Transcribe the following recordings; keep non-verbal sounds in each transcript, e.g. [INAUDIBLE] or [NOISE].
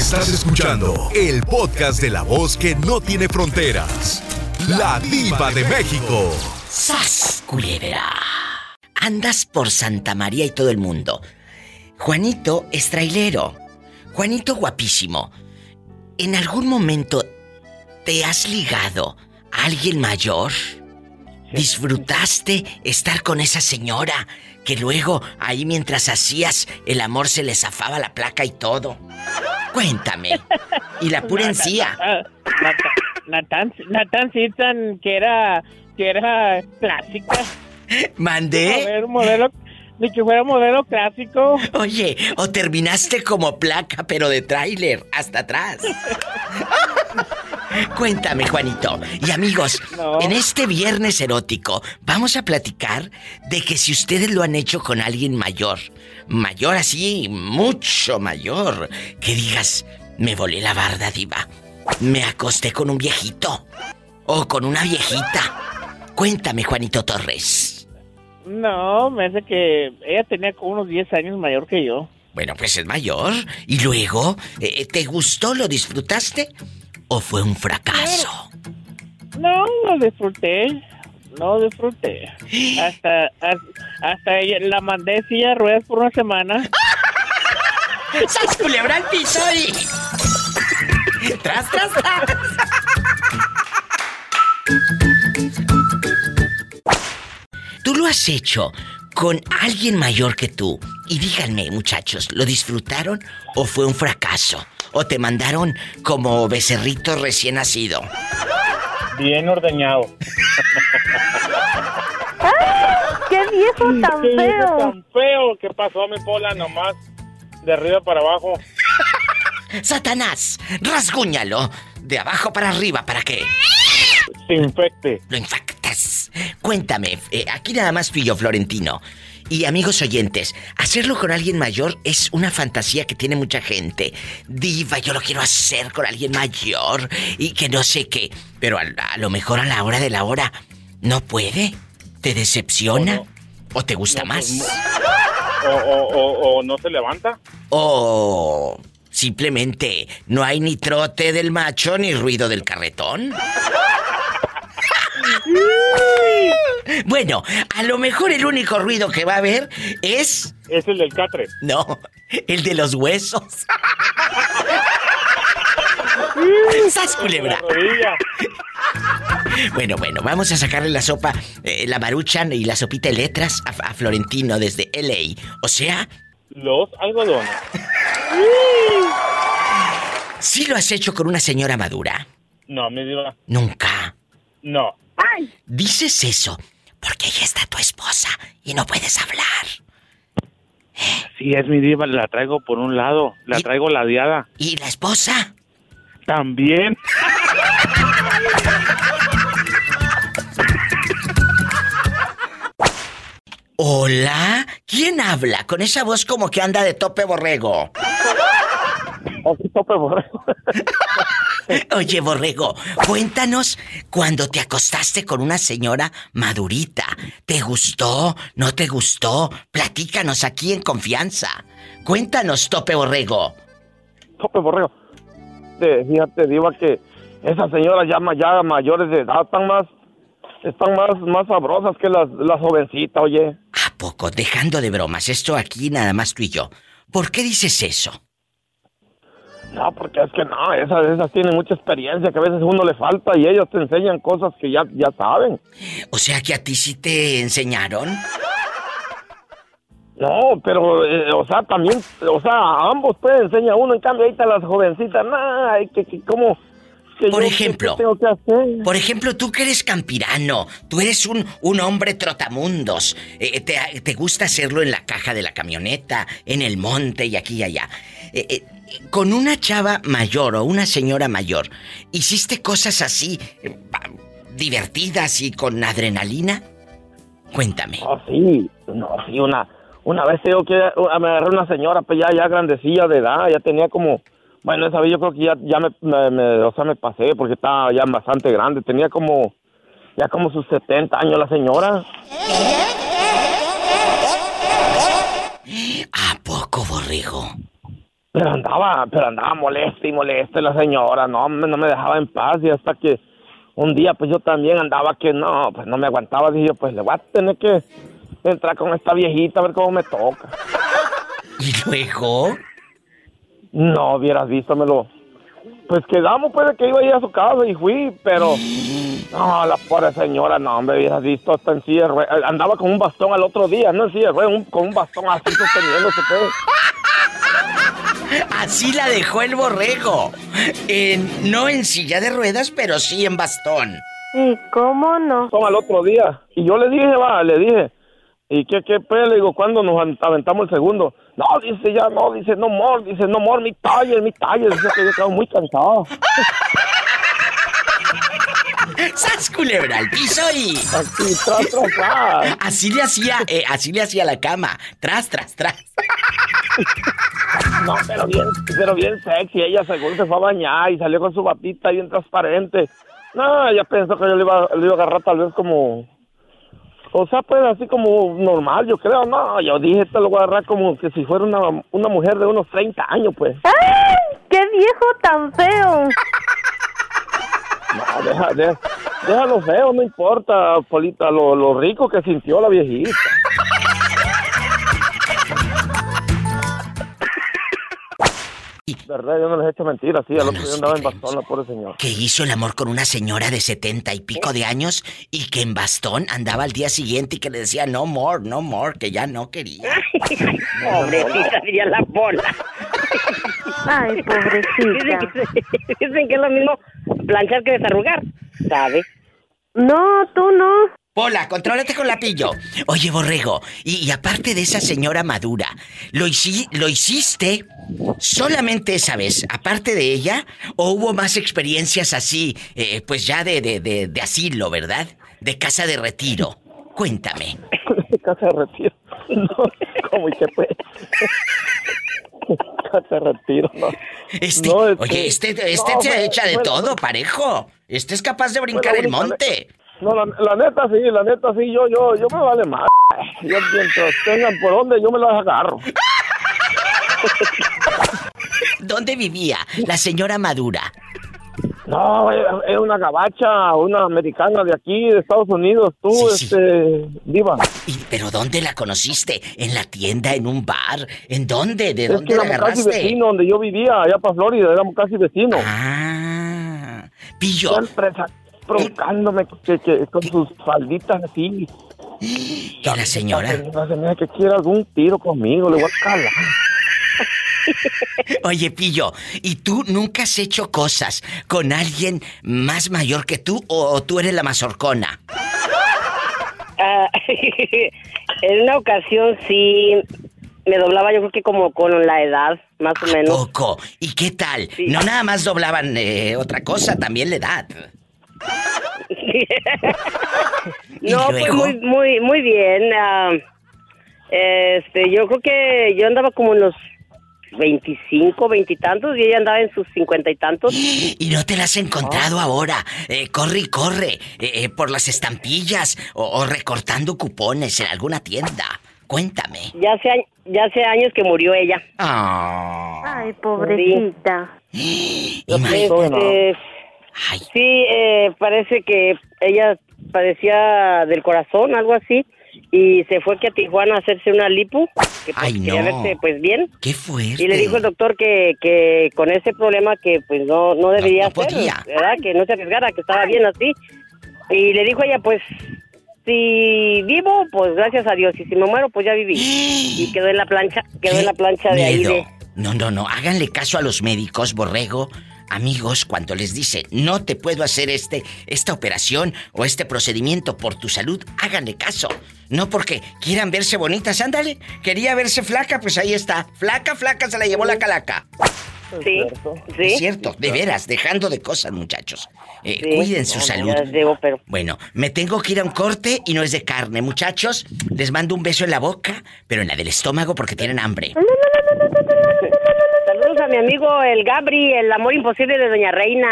Estás escuchando el podcast de la voz que no tiene fronteras. La diva de México. ¡Sas, culebra! Andas por Santa María y todo el mundo. Juanito es trailero. Juanito guapísimo. ¿En algún momento te has ligado a alguien mayor? ¿Disfrutaste estar con esa señora que luego ahí mientras hacías el amor se le zafaba la placa y todo? Cuéntame. Y la pura encía. Natán, Natán Citan, que era, que era clásica. ¿Mandé? Ver, modelo, ni que fuera modelo clásico. Oye, o terminaste como placa, pero de tráiler, hasta atrás. [LAUGHS] Cuéntame, Juanito. Y amigos, No. en este viernes erótico vamos a platicar de que si ustedes lo han hecho con alguien mayor, mayor así, mucho mayor, que digas, me volé la barda, diva, me acosté con un viejito o con una viejita. Cuéntame, Juanito Torres. No, me hace que ella tenía como unos 10 años mayor que yo. Bueno, pues es mayor. Y luego, eh, ¿te gustó? ¿Lo disfrutaste? ¿O fue un fracaso? No, lo disfruté. No disfruté. [GASPS] Hasta, hasta, hasta ella, la mandé en silla de ruedas por una semana. [LAUGHS] ¡Sas culebra al piso y... [LAUGHS] ¡Tras, tras, tras! Tú lo has hecho con alguien mayor que tú. Y díganme, muchachos, ¿lo disfrutaron o fue un fracaso? ¿O te mandaron como becerrito recién nacido? Bien ordeñado. ¡Qué viejo tan Qué viejo feo! tan feo que pasó mi pola nomás de arriba para abajo. [LAUGHS] Satanás, rasguñalo. De abajo para arriba, ¿para qué? Se infecte. Lo infectas. Cuéntame, eh, aquí nada más fui yo, Florentino. Y amigos oyentes, hacerlo con alguien mayor es una fantasía que tiene mucha gente. Diva, yo lo quiero hacer con alguien mayor y que no sé qué. Pero a, a lo mejor a la hora de la hora no puede. ¿Te decepciona? O no. ¿O te gusta No, pues, más? O, o, o, o no se levanta. ¿O simplemente no hay ni trote del macho ni ruido del carretón? [LAUGHS] Bueno, a lo mejor el único ruido que va a haber es... Es el del catre. No, el de los huesos. [LAUGHS] ¡Sas, culebra! Bueno, bueno, vamos a sacarle la sopa, eh, la maruchan y la sopita de letras a, a Florentino desde LA. O sea, Los algodones. sí lo has hecho con una señora madura. No, mi diva. Nunca. No. Dices eso porque ella está tu esposa y no puedes hablar. Sí, es mi diva. La traigo por un lado. La ¿Y? traigo ladeada. ¿Y la esposa? También. Hola, ¿quién habla con esa voz como que anda de tope borrego? Así tope borrego. [LAUGHS] [LAUGHS] Oye, borrego, cuéntanos cuando te acostaste con una señora madurita. ¿Te gustó? ¿No te gustó? Platícanos aquí en confianza. Cuéntanos, tope borrego. Tope borrego. Te- fíjate, diva que esas señoras ya, ya mayores de edad están más, están más, más sabrosas que las, las jovencitas, oye. ¿A poco? Dejando de bromas, esto aquí nada más tú y yo. ¿Por qué dices eso? No, porque es que no, esas, esas tienen mucha experiencia que a veces uno le falta y ellos te enseñan cosas que ya, ya saben. O sea que a ti sí te enseñaron. No, pero, eh, o sea, también, o sea, a ambos pues enseña uno, en cambio ahorita las jovencitas, nah, ay, que, que, ¿cómo? que Por yo, ejemplo. ¿qué tengo que hacer? Por ejemplo, tú que eres campirano, tú eres un, un hombre trotamundos, eh, te, te gusta hacerlo en la caja de la camioneta, en el monte y aquí y allá. Eh, eh, con una chava mayor o una señora mayor, ¿hiciste cosas así eh, divertidas y con adrenalina? Cuéntame. No, sí, no, sí, una, una vez tengo que, uh, me agarré una señora, pues ya, ya grandecilla de edad, ya tenía como, bueno, esa vez yo creo que ya, ya me, me- me- o sea, me pasé porque estaba ya bastante grande, tenía como, ya como sus 70 años la señora. ¿A poco, borrego? Pero andaba, pero andaba molesta y molesta la señora, no, me- no me dejaba en paz y hasta que un día pues yo también andaba que no, pues no me aguantaba, dije yo, pues le voy a tener que entrar con esta viejita a ver cómo me toca. [LAUGHS] ¿Y luego? No hubieras visto, me lo... Pues quedamos pues de que iba a ir a su casa y fui, pero... No, la pobre señora, no, hombre, hubieras visto hasta en silla ruedas. Andaba con un bastón al otro día, no en silla de ruedas, un- con un bastón así sosteniéndose, pues. [LAUGHS] Así la dejó el borrego. En- no en silla de ruedas, pero sí en bastón. ¿Y cómo no? Bastón al otro día. Y yo le dije, va, le dije, ¿y qué, qué, pues? Le digo, ¿cuándo nos aventamos el segundo? No, dice, ya no, dice, no more, dice, no more, mi taller, mi taller. Dice que yo estaba muy cansado. ¡Sas culebra al piso y... Aquí, tras, tras, tras. Así le hacía, eh, así le hacía la cama. Tras, tras, tras. No, pero bien, pero bien sexy. Ella según se fue a bañar y salió con su batita bien transparente. No, ella pensó que yo le iba, le iba a agarrar tal vez como... O sea, pues así como normal, yo creo. No, yo dije, te lo voy a agarrar como que si fuera una, una mujer de unos 30 años, pues. ¡Ay! ¡Qué viejo tan feo! No, deja, deja, déjalo feo, no importa, Polita, lo, lo rico que sintió la viejita. Verdad, yo no les he hecho mentiras, sí, al otro día andaba en bastón la pobre señora. Que hizo el amor con una señora de setenta y pico de años y que en bastón andaba al día siguiente y que le decía no more, no more, que ya no quería. [LAUGHS] Pobrecita, diría la bola. Ay, Dicen pobrecita. que, dicen que es lo mismo planchar que desarrugar, ¿sabes? No, tú no. Pola, contrólate con la pillo. Oye, borrego, y, y aparte de esa señora madura, ¿lo, hici- ¿lo hiciste solamente esa vez, aparte de ella? ¿O hubo más experiencias así, eh, pues ya de, de, de, de asilo, verdad? De casa de retiro. Cuéntame. [LAUGHS] Casa de retiro. [LAUGHS] No, ¿cómo y qué pues? [LAUGHS] Casa de retiro, no. Este, No, este- oye, este, este no, se bueno, echa de bueno, todo, parejo. Este es capaz de brincar el Bueno, monte. No, la, la neta sí, la neta sí, yo, yo, yo me vale más. Yo mientras tengan por dónde, yo me las agarro. ¿Dónde vivía la señora madura? No, es es una gabacha, una americana de aquí, de Estados Unidos. Tú, Sí, sí. este, diva. ¿Y, ¿Pero dónde la conociste? ¿En la tienda? ¿En un bar? ¿En dónde? ¿De Es dónde que la éramos casi agarraste? vecinos donde yo vivía, allá para Florida, éramos casi vecinos. Ah, pillo. Siempre sa- provocándome que, que- con sus falditas así. ¿Y la señora? La señora que quiere algún tiro conmigo, le voy a calar. [LAUGHS] Oye, pillo, ¿y tú nunca has hecho cosas con alguien más mayor que tú o, o tú eres la mazorcona? [LAUGHS] Ah, [LAUGHS] en una ocasión sí me doblaba yo creo que como con la edad, más o menos. Poco. ¿Y qué tal? Sí. No nada más doblaban eh, otra cosa, también la edad. [LAUGHS] ¿Y No, pues muy, muy, muy bien. ah, este, yo creo que yo andaba como en los 25, 20 y tantos y ella andaba en sus 50 y tantos. [GASPS] Y no te la has encontrado ahora. Eh, corre y corre. eh, eh, por las estampillas o, o recortando cupones en alguna tienda. Cuéntame. Ya hace, ya hace años que murió ella. Ah. Ay, pobrecita. [GASPS] Imagínate. Ay, sí, eh, parece que ella padecía del corazón, algo así, y se fue que a Tijuana a hacerse una lipo, que pues, Ay, quería no. verse pues bien. qué fuerte. Y le dijo el doctor que, que con ese problema que pues no, no debería no hacer, podía. ¿verdad? Que no se arriesgara, que estaba bien así. Y le dijo ella, pues, si vivo, pues gracias a Dios, y si me muero, pues ya viví. Y quedó en la plancha, quedó ¡Qué en la plancha de ahí miedo! de... No, no, no. Háganle caso a los médicos, borrego. Amigos, cuando les dice no te puedo hacer este, esta operación o este procedimiento por tu salud, háganle caso. No porque quieran verse bonitas, ándale. Quería verse flaca, pues ahí está. Flaca, flaca, se la llevó la calaca. Sí, sí. Es cierto, de veras, dejando de cosas, muchachos. Eh, Sí. Cuiden su No, salud. digo, pero... Bueno, me tengo que ir a un corte y no es de carne, muchachos. Les mando un beso en la boca, pero en la del estómago porque tienen hambre. Mi amigo el Gabri, el amor imposible de Doña Reina.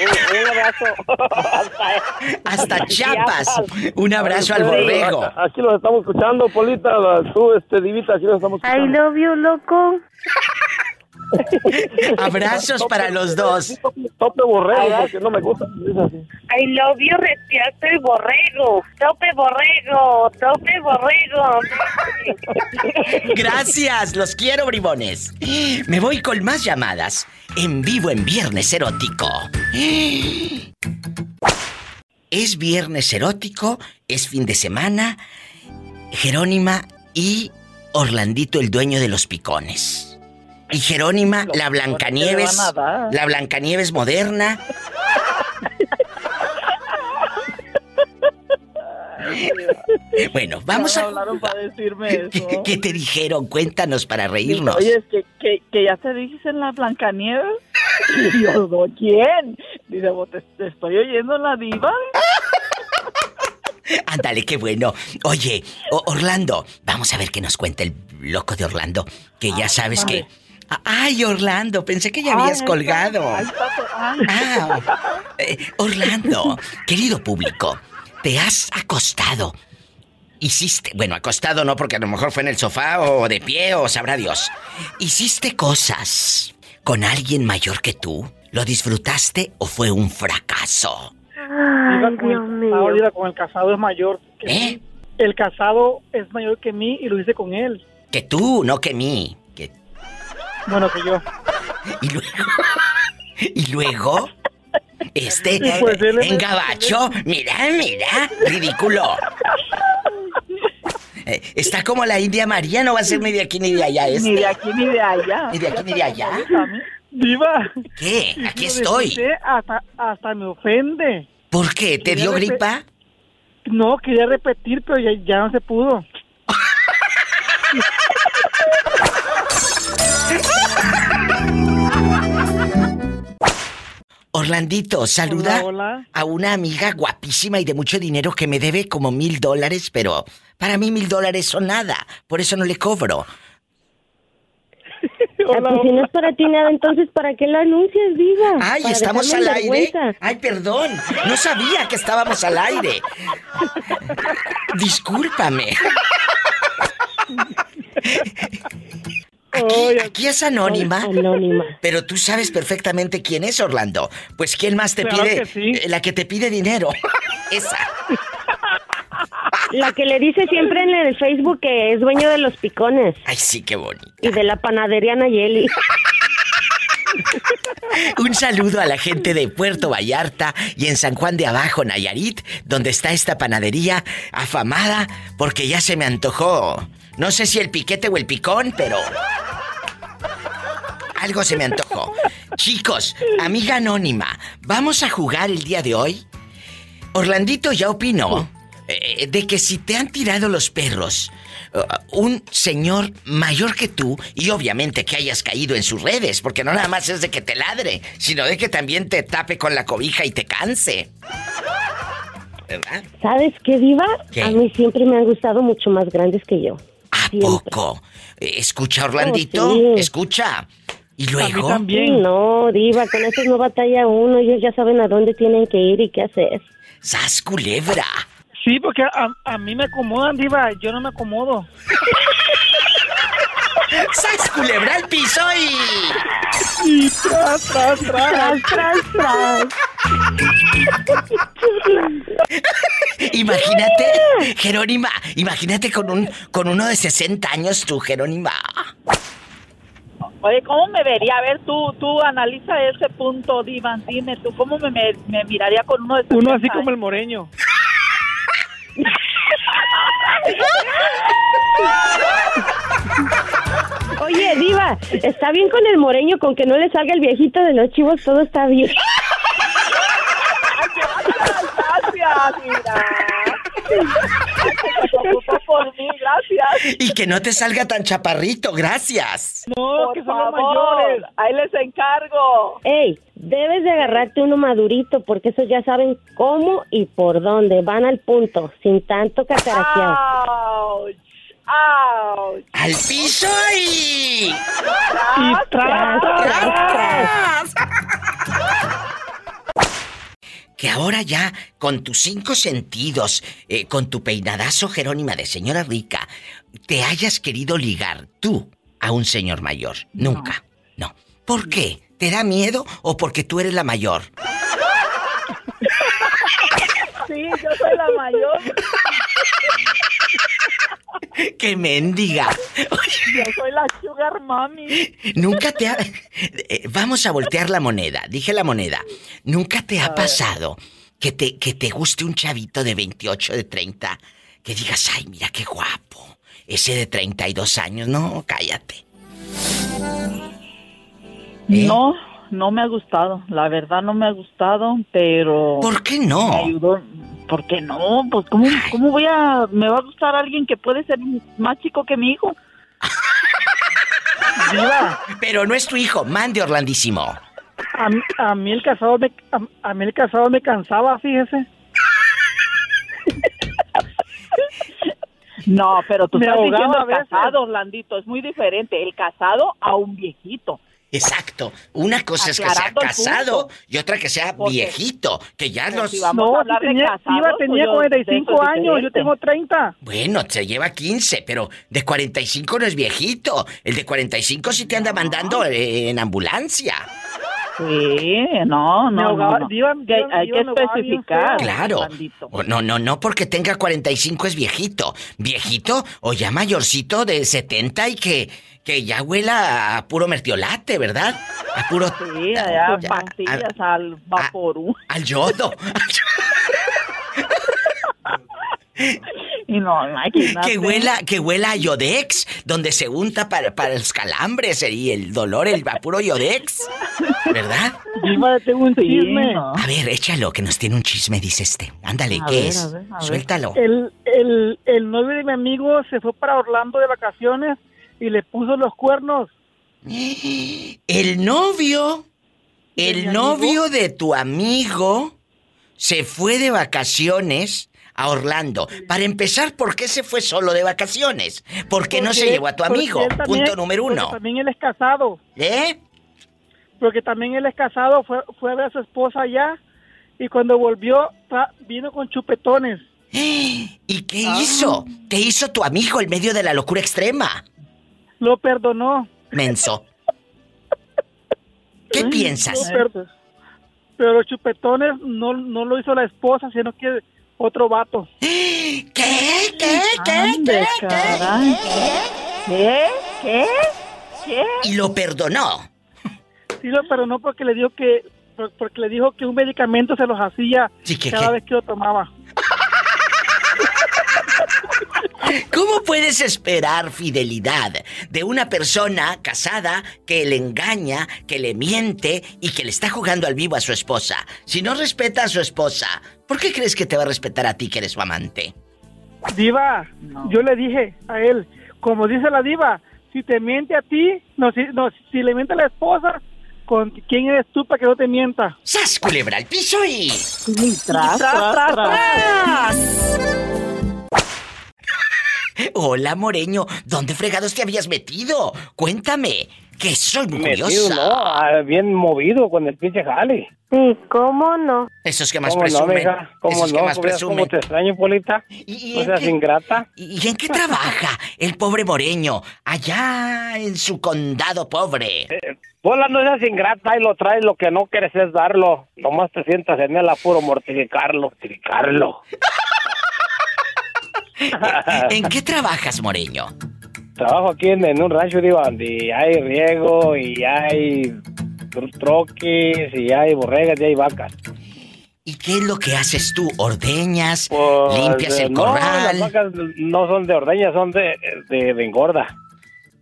Un, un abrazo. Hasta, [LAUGHS] Hasta Chiapas. Un abrazo al borrego. Aquí los estamos escuchando, Polita, la- tú, este, divita, aquí los estamos I escuchando. love you, loco. [LAUGHS] Abrazos para los dos. Tope borrego, porque no me gusta. I love you, el borrego. Tope borrego, tope borrego. [LAUGHS] Gracias, los quiero, bribones. Me voy con más llamadas. En vivo en Viernes Erótico. Es Viernes Erótico, es fin de semana. Jerónima y Orlandito, el dueño de los picones. Y Jerónima, la Blancanieves. La Blancanieves moderna. Bueno, vamos a. hablaron para decirme ¿Qué, eso. qué te dijeron? Cuéntanos para reírnos. Oye, es que, que, que ya te dicen la Blancanieves. Y yo, ¿no? ¿quién? Dice, "Vos te, te estoy oyendo la diva. [LAUGHS] Ándale, qué bueno. Oye, Orlando, vamos a ver qué nos cuenta el loco de Orlando, que ya sabes que... Ay, Orlando, pensé que ya habías Ay, colgado. ay. Ah, eh, Orlando, querido público, te has acostado. Hiciste, bueno, acostado no, porque a lo mejor fue en el sofá o de pie o sabrá Dios. Hiciste cosas con alguien mayor que tú. ¿Lo disfrutaste o fue un fracaso? Ay, con Dios el mío. con el casado es mayor que ¿Eh? mí. El casado es mayor que mí y lo hice con él. Que tú, no que mí. Bueno, que yo. Y luego. Y luego. Este. Pues, él es- en gabacho. Mira, mira. Ridículo. Eh, Está como la India María, no va a ser ni de aquí ni de allá. Ni Este. de aquí ni de allá. Ni de aquí ni de allá. Diva. ¿Qué? Aquí estoy. Hasta, hasta me ofende. ¿Por qué? ¿Te dio gripa? No, quería repetir, pero ya, ya no se pudo. [LAUGHS] Orlandito, saluda Hola, hola. a una amiga guapísima y de mucho dinero que me debe como mil dólares, pero para mí mil dólares son nada. Por eso no le cobro. [LAUGHS] Ah, pues si no es para ti nada, entonces ¿para qué lo anuncias, diva? Ay, Para estamos al aire. Ay, perdón. No sabía que estábamos al aire. [LAUGHS] Discúlpame. [LAUGHS] Aquí, aquí es anónima. Anónima. Pero tú sabes perfectamente quién es Orlando. Pues quién más te Claro pide que sí. Eh, la que te pide dinero. [LAUGHS] Esa. La que le dice siempre en el Facebook que es dueño de los picones Ay, sí, qué bonito. y de la panadería Nayeli. [LAUGHS] Un saludo a la gente de Puerto Vallarta y en San Juan de Abajo, Nayarit, donde está esta panadería afamada porque ya se me antojó. No sé si el piquete o el picón, pero algo se me antojó. Chicos, amiga anónima, ¿vamos a jugar el día de hoy? Orlandito ya opinó eh, de que si te han tirado los perros, uh, un señor mayor que tú, y obviamente que hayas caído en sus redes, porque no nada más es de que te ladre, sino de que también te tape con la cobija y te canse. ¿Verdad? ¿Sabes qué, diva? ¿Qué? A mí siempre me han gustado mucho más grandes que yo. ¿A Siempre. poco? Escucha, Orlandito, Oh, sí. escucha. ¿Y A mí luego? Sí, también. no, diva, con eso no batalla uno. Ellos ya saben a dónde tienen que ir y qué hacer. ¡Sas culebra! Sí, porque a, a mí me acomodan, diva. Yo no me acomodo. [LAUGHS] ¡Sas culebra al piso y... Y tras, tras, tras. Tras, tras, tras. Imagínate, Jerónima, imagínate con un con uno de 60 años tú, Jerónima. Oye, ¿cómo me vería? A ver, tú, tú analiza ese punto, Divan. Dime tú, ¿cómo me, me, me miraría con uno de Uno así 60 como el moreño. [LAUGHS] Oye, diva, está bien con el moreño, con que no le salga el viejito de los chivos, todo está bien. Gracias, mira. Por mí, gracias. Y que no te salga tan chaparrito, gracias. No, Por que son los favor, mayores. ahí les encargo. Ey, debes de agarrarte uno madurito, porque esos ya saben cómo y por dónde. Van al punto, sin tanto cacaraquear. ¡Auch! ¡Auch! ¡Al piso y... Y tras, tras, tras. Que ahora ya, con tus cinco sentidos, eh, con tu peinadazo Jerónima de señora rica, te hayas querido ligar tú a un señor mayor. Nunca. No. ¿Por qué? ¿Te da miedo o porque tú eres la mayor? Sí, yo soy la mayor. ¡Qué mendiga! Yo soy la sugar mami. Nunca te ha... eh, Vamos a voltear la moneda. Dije la moneda. ¿Nunca te ha pasado que te, que te guste un chavito de 28, de 30? Que digas, ay, mira qué guapo. Ese de 32 años. No, cállate. ¿Eh? No, no me ha gustado. La verdad no me ha gustado, pero... ¿Por qué Me no? ayudó. ¿Por qué no? Pues ¿cómo, cómo voy a... Me va a gustar alguien que puede ser más chico que mi hijo. [LAUGHS] Diva, Pero no es tu hijo. Mande, Orlandísimo. a, mí- a mí el casado me, a, a mí el casado me cansaba, fíjese. [LAUGHS] No, pero tú Me estás diciendo a veces. casado, Orlandito. Es muy diferente. El casado a un viejito. Exacto. Una cosa es que sea casado punto. y otra que sea Porque- viejito. Que ya Pues los... si vamos a No, sí de tenía, casados, pues tenía yo- 45 eso es años, yo tengo 30. Bueno, se lleva 15, pero de 45 no es viejito. El de 45 sí te anda mandando eh, en ambulancia. Sí, no, no, ahogaba- no, no. Diva- Que Diva- hay que especificar. Claro. No, no, no porque tenga 45 es viejito. Viejito o ya mayorcito de 70 y que, que ya huela a puro mertiolate, ¿verdad? A puro... Sí, allá a- [LAUGHS] pastillas a- al vaporú. al yodo. Y no, imagínate. que huela, que huela a Yodex, donde se unta para, para los calambres y el dolor, el a puro Yodex. ¿Verdad? Diva, tengo un Sí, chisme. no. A ver, échalo, que nos tiene un chisme, dice este. Ándale, A ¿qué ver, es? a ver, a ver. Suéltalo. El, el, el novio de mi amigo se fue para Orlando de vacaciones y le puso los cuernos. [GASPS] El novio, ¿De el novio de tu amigo se fue de vacaciones a Orlando. Para empezar, ¿por qué se fue solo de vacaciones? ¿Por qué no se Porque- llevó a tu porque amigo? también- Punto número porque uno. También él es casado. ¿Eh? Porque también él es casado, fue, fue a ver a su esposa allá y cuando volvió vino con chupetones. [GASPS] ¿Y qué hizo? ¿Qué hizo tu amigo en medio de la locura extrema? Lo perdonó. Menso. [LAUGHS] ¿Qué piensas? per- pero los chupetones no, no lo hizo la esposa, sino que otro vato. ¿Qué? ¿Qué? ¿Qué? Ande, ¿Qué? caray. ¿Qué? ¿Qué? ¿Qué? Y lo perdonó. Sí lo perdonó porque le dijo que por- porque le dijo que un medicamento se los hacía Sí, ¿qué, cada qué? vez que lo tomaba. ¿Cómo puedes esperar fidelidad de una persona casada que le engaña, que le miente y que le está jugando al vivo a su esposa? Si no respeta a su esposa, ¿por qué crees que te va a respetar a ti que eres su amante? Diva, No. yo le dije a él, como dice la diva, si te miente a ti, no, si, no, si le miente a la esposa, ¿con quién eres tú para que no te mienta? ¡Sas, culebra al piso y... Tras, tras, tras. Hola, Moreño, ¿dónde fregados te habías metido? Cuéntame, que soy muy Metido, curiosa. no, ah, bien movido con el pinche jale. Sí, ¿cómo no? Esos que más ¿Cómo no, presumen. mija? ¿Cómo esos que no? más ¿Cómo, presumen. cómo te extraño, Polita? ¿Y, No seas qué- ingrata. ¿Y en qué trabaja el pobre Moreño? Allá en su condado pobre. Pola, no seas ingrata y lo traes, lo que no quieres es darlo. Nomás te sientas en el apuro mortificarlo, mortificarlo. [LAUGHS] [LAUGHS] ¿En qué trabajas, Moreño? Trabajo aquí en, en un rancho, digo, donde hay riego y hay tro- troques y hay borregas y hay vacas. ¿Y qué es lo que haces tú? ¿Ordeñas? Pues, ¿Limpias el no, corral? las vacas no son de ordeña, son de, de, de engorda.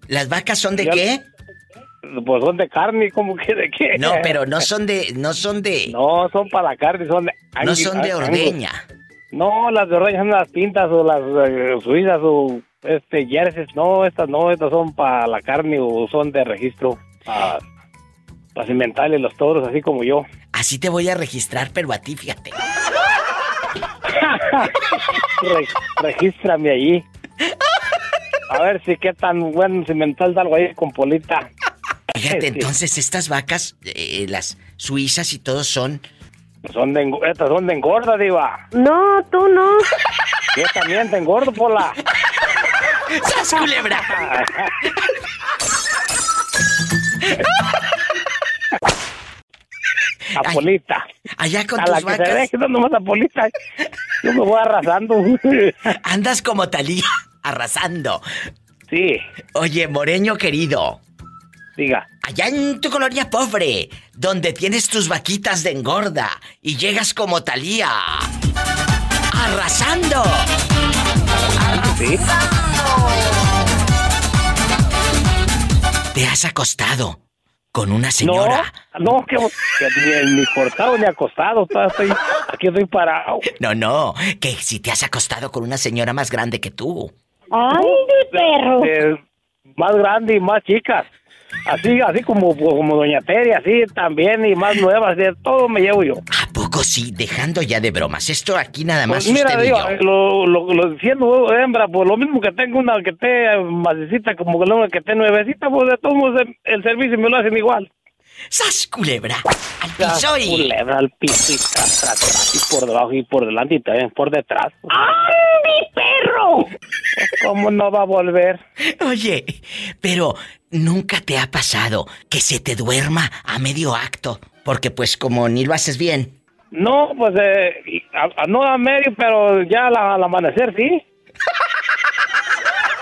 ¿Las vacas son de qué? Pues son de carne, como que de qué. No, pero no son de... No son de... No, son para la carne, son de... No son de angus. No, las de ordeña son las pintas o las eh, suizas o este jerseys. No, estas no, estas son para la carne o son de registro. Para cimentarle los toros, así como yo. Así te voy a registrar, pero a ti, fíjate. [LAUGHS] Re- regístrame allí. A ver si qué tan buen cimental da algo ahí con Polita. Fíjate, entonces estas vacas, eh, las suizas y todo son... Son de, engo- estas son de engorda, diva. No, tú no. Yo también te engordo, Pola. ¡Sas, culebra! [LAUGHS] A Polita. Allá con a tus la que vacas. se deje, no nomás a Polita. Yo me voy arrasando. [LAUGHS] Andas como Talía, arrasando. Sí. Oye, Moreño querido. Diga. Allá en tu colonia pobre, donde tienes tus vaquitas de engorda y llegas como Talía. Arrasando. Sí. ¿Te has acostado con una señora? No, no, que, que ni, ni cortado ni acostado. estoy, aquí estoy parado. No, no, que si te has acostado con una señora más grande que tú. ¡Ay, mi perro! Eh, más grande y más chicas. Así, así como, como Doña Tere, así también, y más nuevas, de todo me llevo yo. ¿A poco sí? Dejando ya de bromas. Esto aquí nada más Pues mira, usted y digo, yo. lo, lo, lo siendo hembra, pues lo mismo que tengo una que esté macecita como que una que esté nuevecita, pues de todos modos el, el servicio me lo hacen igual. ¡Sas, culebra! ¡Al piso y... Culebra al piso y tras, tras, tras, y por debajo y por delante y también por detrás. ¡Ay, mi perro! Pues, ¿Cómo no va a volver? Oye, pero nunca te ha pasado que se te duerma a medio acto. Porque pues como ni lo haces bien. No, pues eh, y- a- a- no a medio, pero ya al, al amanecer sí.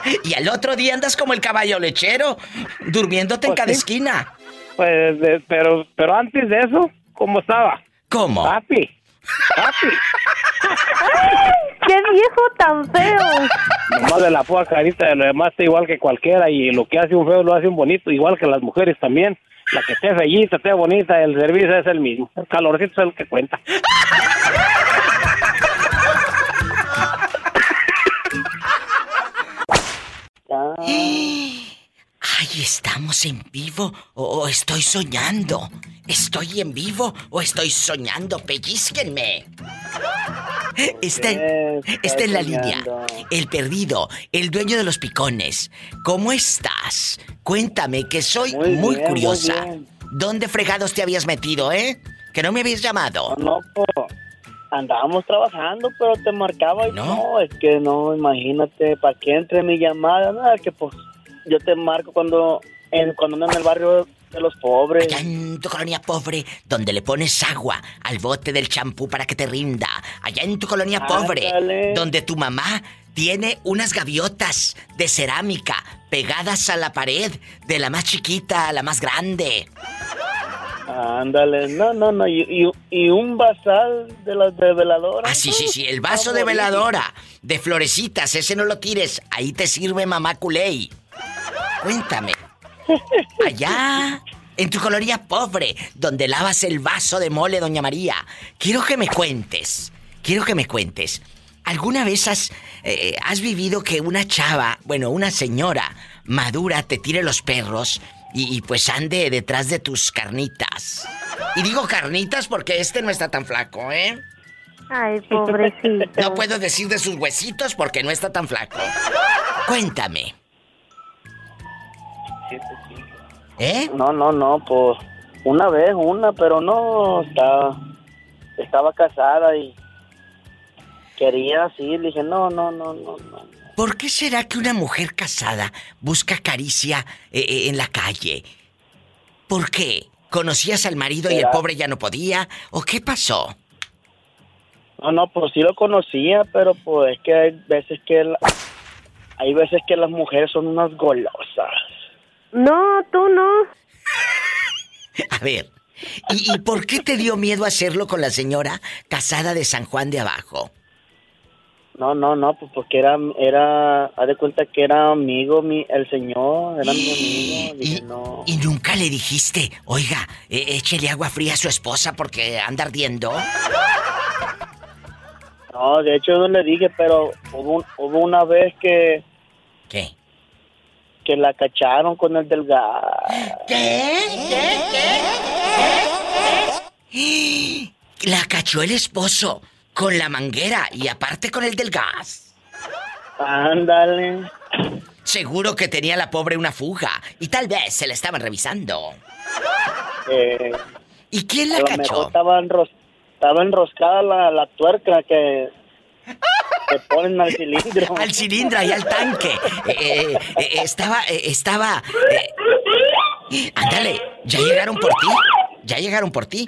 [LAUGHS] Y al otro día andas como el caballo lechero, durmiéndote en Pues cada sí. esquina. Pues, de- pero, pero antes de eso, ¿cómo estaba? ¿Cómo? Papi, papi. [LAUGHS] ¡Qué viejo tan feo! Nomás de la pura carita, de lo demás está igual que cualquiera y lo que hace un feo lo hace un bonito, igual que las mujeres también. La que esté fellita, esté bonita, el servicio es el mismo. El calorcito es el que cuenta. [LAUGHS] Ay, ¿estamos en vivo o, estoy soñando? ¿Estoy en vivo o estoy soñando? Pellizquenme. Está, en- está en la línea. El perdido, el dueño de los picones. ¿Cómo estás? Cuéntame, que soy muy, Muy bien, muy curiosa. ¿Dónde fregados te habías metido, eh? Que no me habías llamado. No, pues andábamos trabajando, pero te marcaba y no, es que no, imagínate, ¿para qué entre mi llamada? Nada, que pues yo te marco cuando en, cuando ando en el barrio de los pobres. Allá en tu colonia pobre, donde le pones agua al bote del champú para que te rinda. Allá en tu colonia pobre, donde tu mamá tiene unas gaviotas de cerámica pegadas a la pared, de la más chiquita a la más grande. Ándale, no, no, no, y, y, y un basal de las de veladoras. Ah, sí, sí, sí, el vaso de veladora, de florecitas, ese no lo tires. Ahí te sirve mamá culey. Cuéntame. Allá, en tu colonia pobre, donde lavas el vaso de mole, doña María, quiero que me cuentes, quiero que me cuentes. ¿Alguna vez has, eh, has vivido que una chava, bueno, una señora madura te tire los perros y, y pues ande detrás de tus carnitas? Y digo carnitas porque este no está tan flaco, ¿eh? Ay, pobrecito. No puedo decir de sus huesitos porque no está tan flaco. Cuéntame. ¿Eh? No, no, no, pues una vez, una, pero no, estaba, estaba casada y quería así, le dije, no, no, no, no, no. ¿Por qué será que una mujer casada busca caricia eh, eh, en la calle? ¿Por qué? ¿Conocías al marido y el pobre ya no podía? ¿O qué pasó? No, no, pues sí lo conocía, pero pues es que hay veces que la- hay veces que las mujeres son unas golosas. No, tú no. [LAUGHS] A ver, ¿y, y por qué te dio miedo hacerlo con la señora casada de San Juan de Abajo? No, no, no, pues porque era, era, haz de cuenta que era amigo, mi, el señor, era mi amigo. Dije, no. ¿Y nunca le dijiste, oiga, eh, échele agua fría a su esposa porque anda ardiendo? No, de hecho no le dije, pero hubo, un- hubo una vez que... ¿Qué? Que la cacharon con el del gas. ¿Qué? La cachó el esposo con la manguera y aparte con el del gas. Ándale. Seguro que tenía la pobre una fuga y tal vez se la estaban revisando. Eh, ¿Y quién a la lo mejor cachó? estaba, enros- estaba enroscada la, la tuerca que, que ponen al cilindro. [LAUGHS] Al cilindro y al tanque. Eh, eh, eh, estaba, eh, estaba. Ándale, ya llegaron por ti. Ya llegaron por ti.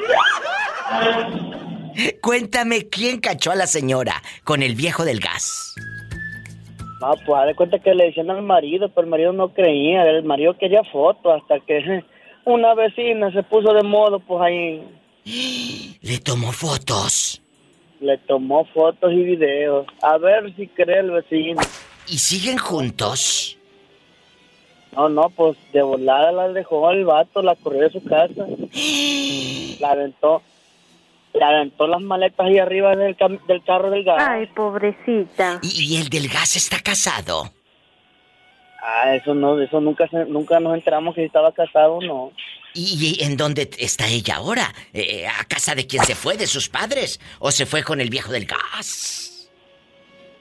Cuéntame quién cachó a la señora con el viejo del gas. No, pues haz de cuenta que le decían al marido, pero el marido no creía. El marido quería fotos hasta que una vecina se puso de modo, pues ahí. [GASPS] Le tomó fotos. Le tomó fotos y videos. A ver si cree el vecino. ¿Y siguen juntos? No, no, pues de volada la dejó el vato, la corrió de su casa. [GASPS] La aventó. Le aventó las maletas ahí arriba del, cam- del carro del gas. Ay, pobrecita. ¿Y, y el del gas está casado? Ah, eso no, eso nunca se- nunca nos enteramos que si estaba casado o no. ¿Y, y en dónde está ella ahora? Eh, ¿A casa de quién se fue? ¿De sus padres? ¿O se fue con el viejo del gas?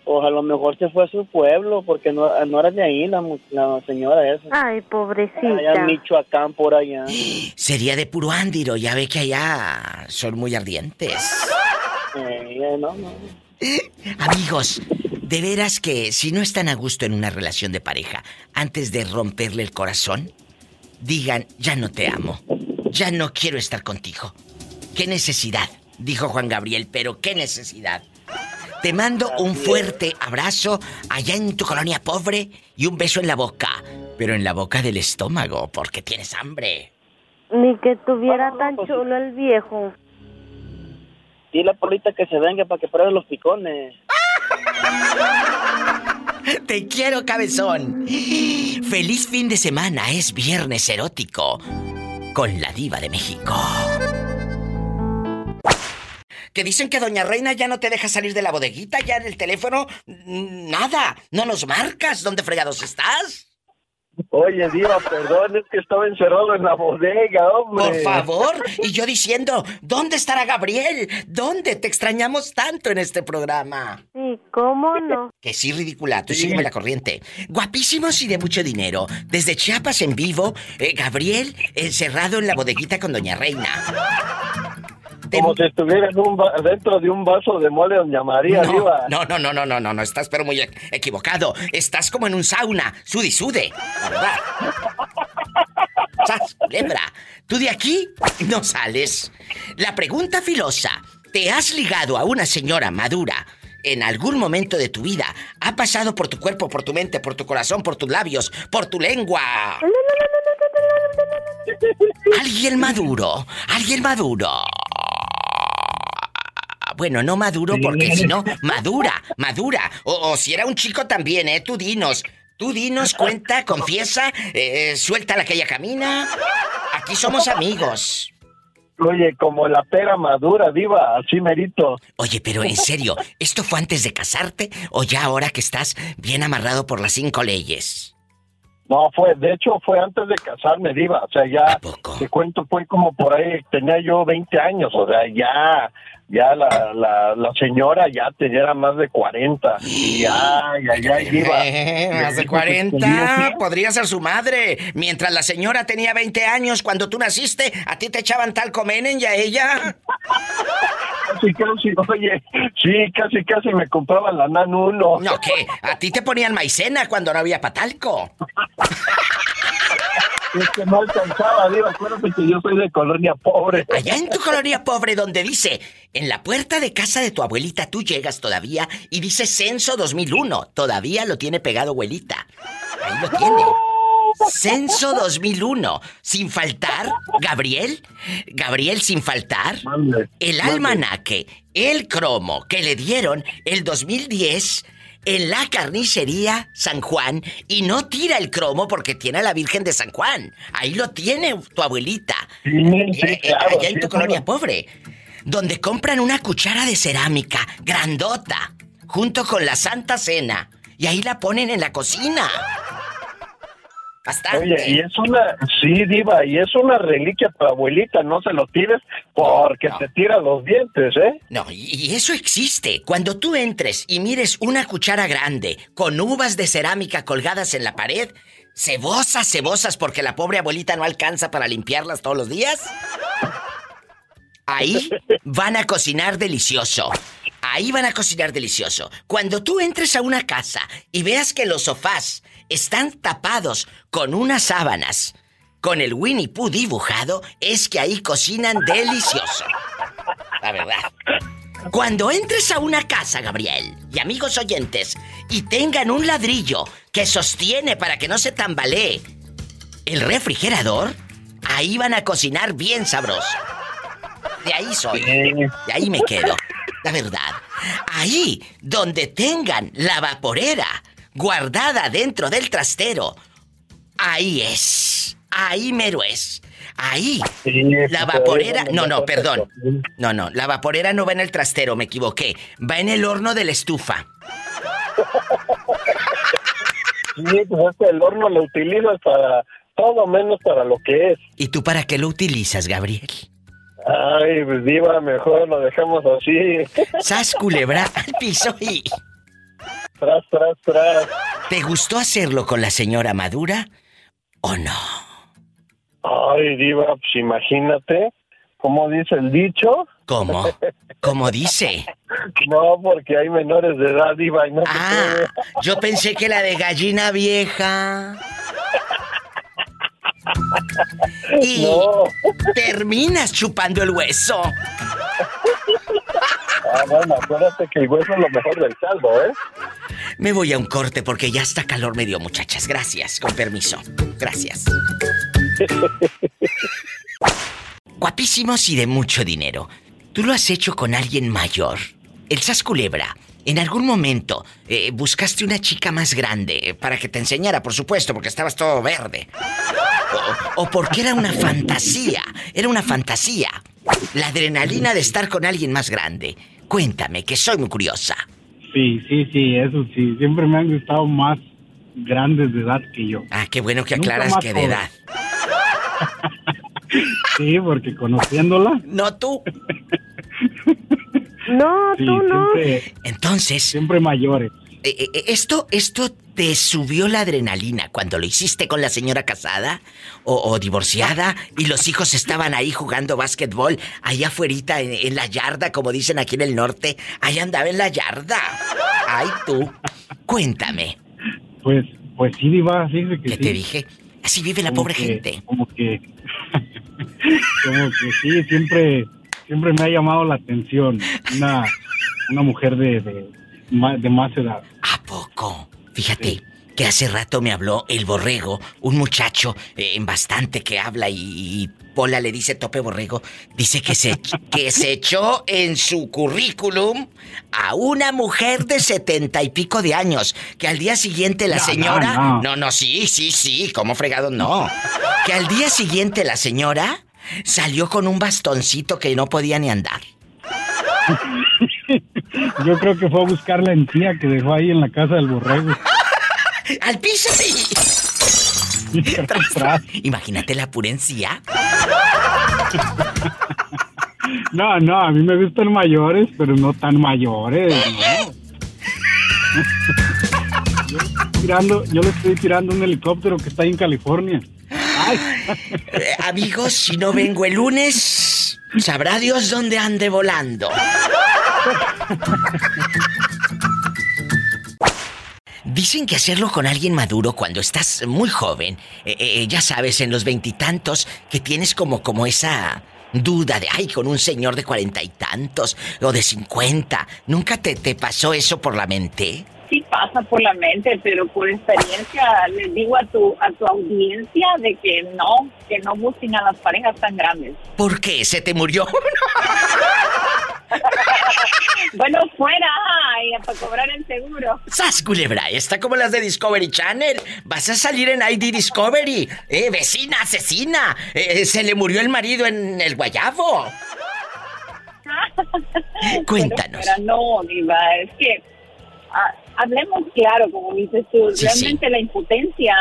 Pues a lo mejor se fue a su pueblo, porque no, no era de ahí la, la señora esa. Ay, Allá pobrecita. en Michoacán, por allá. [GASPS] Sería de puro ándiro, ya ve que allá son muy ardientes. Eh, no, no. [GASPS] Amigos, de veras que si no están a gusto en una relación de pareja, antes de romperle el corazón, digan, ya no te amo, ya no quiero estar contigo. ¿Qué necesidad? Dijo Juan Gabriel, pero ¿qué necesidad? Te mando un fuerte abrazo allá en tu colonia pobre y un beso en la boca, pero en la boca del estómago, porque tienes hambre. Ni que tuviera tan chulo el viejo. Dile a Polita que se venga para que pruebe los picones. [LAUGHS] [LAUGHS] Te quiero, cabezón. Feliz fin de semana, es viernes erótico con la diva de México. Que dicen que Doña Reina ya no te deja salir de la bodeguita, ya en el teléfono, nada, no nos marcas. ¿Dónde fregados estás? Oye, Diva, perdón, es que estaba encerrado en la bodega, hombre. Por favor. Y yo diciendo, ¿dónde estará Gabriel? ¿Dónde te extrañamos tanto en este programa? Sí, ¿cómo no? Que sí, ridiculato, sígueme la corriente. Guapísimos y de mucho dinero. Desde Chiapas en vivo, eh, Gabriel encerrado en la bodeguita con Doña Reina. Como si estuviera en un va- dentro de un vaso de mole Doña María, no, no, no, no, no, no, no, no, estás pero muy e- equivocado. Estás como en un sauna, sudi sude, la verdad. [LAUGHS] ¡Sas, culebra! Tú de aquí no sales. La pregunta filosa, ¿te has ligado a una señora madura en algún momento de tu vida? ¿Ha pasado por tu cuerpo, por tu mente, por tu corazón, por tus labios, por tu lengua? [LAUGHS] Alguien maduro, alguien maduro. Bueno, no maduro porque si no, madura, madura. O, o si era un chico también, ¿eh? Tú dinos. Tú dinos, cuenta, confiesa, eh, suelta la que ella camina. Aquí somos amigos. Oye, como la pera madura, Diva, así merito. Oye, pero en serio, ¿esto fue antes de casarte o ya ahora que estás bien amarrado por las cinco leyes? No, fue, de hecho fue antes de casarme, Diva. O sea, ya, te cuento, fue como por ahí, tenía yo 20 años, o sea, ya, ya la, la, la señora ya tenía más de 40. Y ya, ya, ya iba. Eh, más de 40, podría ser su madre. Mientras la señora tenía 20 años cuando tú naciste, a ti te echaban tal comenen y a ella. Casi, casi, oye, sí, casi, casi me compraban la NAN 1. No, ¿qué? A ti te ponían maicena cuando no había patalco. Es que no alcanzaba, Diva, acuérdate que yo soy de colonia pobre. Allá en tu colonia pobre donde dice, en la puerta de casa de tu abuelita tú llegas todavía y dice Censo 2001. Todavía lo tiene pegado abuelita. Ahí lo tiene. Censo 2001. Sin faltar, Gabriel, Gabriel sin faltar, el almanaque, el cromo que le dieron el 2010 en la carnicería San Juan y no tira el cromo porque tiene a la Virgen de San Juan. Ahí lo tiene tu abuelita. Sí, sí, Eh, eh, claro, allá en sí, tu claro. colonia pobre. Donde compran una cuchara de cerámica grandota junto con la Santa Cena y ahí la ponen en la cocina. Bastante. Oye, y es una, sí, Diva, y es una reliquia para abuelita, no se lo tires porque te tira los dientes, ¿eh? No, y y eso existe. Cuando tú entres y mires una cuchara grande con uvas de cerámica colgadas en la pared, cebosas, cebosas, porque la pobre abuelita no alcanza para limpiarlas todos los días. Ahí van a cocinar delicioso. Ahí van a cocinar delicioso. Cuando tú entres a una casa y veas que los sofás están tapados con unas sábanas, con el Winnie Pooh dibujado, es que ahí cocinan delicioso. La verdad. Cuando entres a una casa, Gabriel, y amigos oyentes, y tengan un ladrillo que sostiene para que no se tambalee el refrigerador, ahí van a cocinar bien sabroso. De ahí soy. De ahí me quedo. La verdad. Ahí donde tengan la vaporera guardada dentro del trastero. Ahí es. Ahí mero es. Ahí. la vaporera. No, no, perdón. No, no. La vaporera no va en el trastero, me equivoqué. Va en el horno de la estufa. [LAUGHS] Sí, pues el horno lo utilizas para todo menos para lo que es. ¿Y tú para qué lo utilizas, Gabriel? Ay, pues diva, mejor lo dejamos así. Sas culebra al piso y... Tras, tras, tras. ¿Te gustó hacerlo con la señora Madura o no? Ay, diva, pues imagínate, ¿cómo dice el dicho? ¿Cómo? ¿Cómo dice? No, porque hay menores de edad, diva, y no Ah, yo pensé que la de gallina vieja. Y [LAUGHS] terminas chupando el hueso. Ah, bueno, acuérdate que el hueso es lo mejor del caldo, ¿eh? Me voy a un corte porque ya está calor medio, muchachas. Gracias, con permiso. Gracias. [LAUGHS] Guapísimos y de mucho dinero. ¿Tú lo has hecho con alguien mayor? El Sas Culebra. En algún momento eh, buscaste una chica más grande para que te enseñara, por supuesto, porque estabas todo verde. O, o porque era una fantasía. Era una fantasía. La adrenalina de estar con alguien más grande. Cuéntame, que soy muy curiosa. Sí, sí, sí, eso sí. Siempre me han gustado más grandes de edad que yo. Ah, qué bueno que Nunca aclaras que de edad. [LAUGHS] Sí, porque conociéndola. No tú. No, Sí, tú no. siempre, Entonces. siempre mayores. Eh, eh, ¿Esto, ¿Esto te subió la adrenalina cuando lo hiciste con la señora casada o, o divorciada y los hijos estaban ahí jugando básquetbol allá afuera en, en la yarda, como dicen aquí en el norte? Ahí andaba en la yarda. Ay, tú. Cuéntame. Pues, pues sí, Diva, fíjese que ¿Qué sí. te dije? Así vive la pobre que- gente. Como que, [LAUGHS] como que sí, siempre, siempre me ha llamado la atención una, una mujer de, de, de más edad. ¿A poco? Fíjate que hace rato me habló el borrego, un muchacho eh, en bastante que habla y, y Pola le dice tope borrego, dice que se, [LAUGHS] que se echó en su currículum a una mujer de setenta y pico de años, que al día siguiente la No, señora... no, no. no, no, sí, sí, sí, como fregado no. Que al día siguiente la señora salió con un bastoncito que no podía ni andar. [LAUGHS] Yo creo que fue a buscar la encía que dejó ahí en la casa del borrego. [LAUGHS] ¡Al piso! sí! Tras, [LAUGHS] tras. Imagínate la purencia. [LAUGHS] No, no, a mí me gustan mayores, pero no tan mayores, ¿no? Yo le estoy tirando, yo le estoy tirando un helicóptero que está ahí en California. Eh, amigos, si no vengo el lunes, sabrá Dios dónde ande volando. Dicen que hacerlo con alguien maduro cuando estás muy joven, eh, eh, ya sabes, en los veintitantos, que tienes como, como esa duda de, ay, con un señor de cuarenta y tantos o de cincuenta. ¿Nunca te, te pasó eso por la mente? Sí pasa por la mente, pero por experiencia les digo a tu a tu audiencia de que no, que no busquen a las parejas tan grandes. ¿Por qué? ¿Se te murió? [LAUGHS] [LAUGHS] Bueno, fuera, ay, para cobrar el seguro. ¡Sas, culebra! Está como las de Discovery Channel. Vas a salir en ID Discovery. ¡Eh, vecina, asesina! Eh, se le murió el marido en el guayabo. [LAUGHS] Cuéntanos. Pero, pero no, Diva, es que ah, hablemos claro, como dices tú, Sí, realmente la impotencia,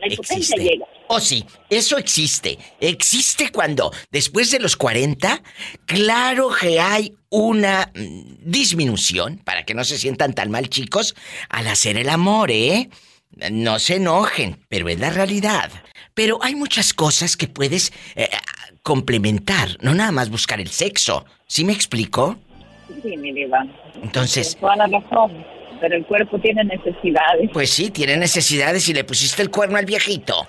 la impotencia Existe. llega. Oh, sí, eso existe. Existe cuando, después de los 40, claro que hay una mm, disminución, para que no se sientan tan mal, chicos, al hacer el amor, ¿eh? No se enojen, pero es la realidad. Pero hay muchas cosas que puedes eh, complementar, no nada más buscar el sexo. ¿Sí me explico? Sí, mi Diva. Entonces, Tienes toda la razón, pero el cuerpo tiene necesidades. pues sí, tiene necesidades y le pusiste el cuerno al viejito.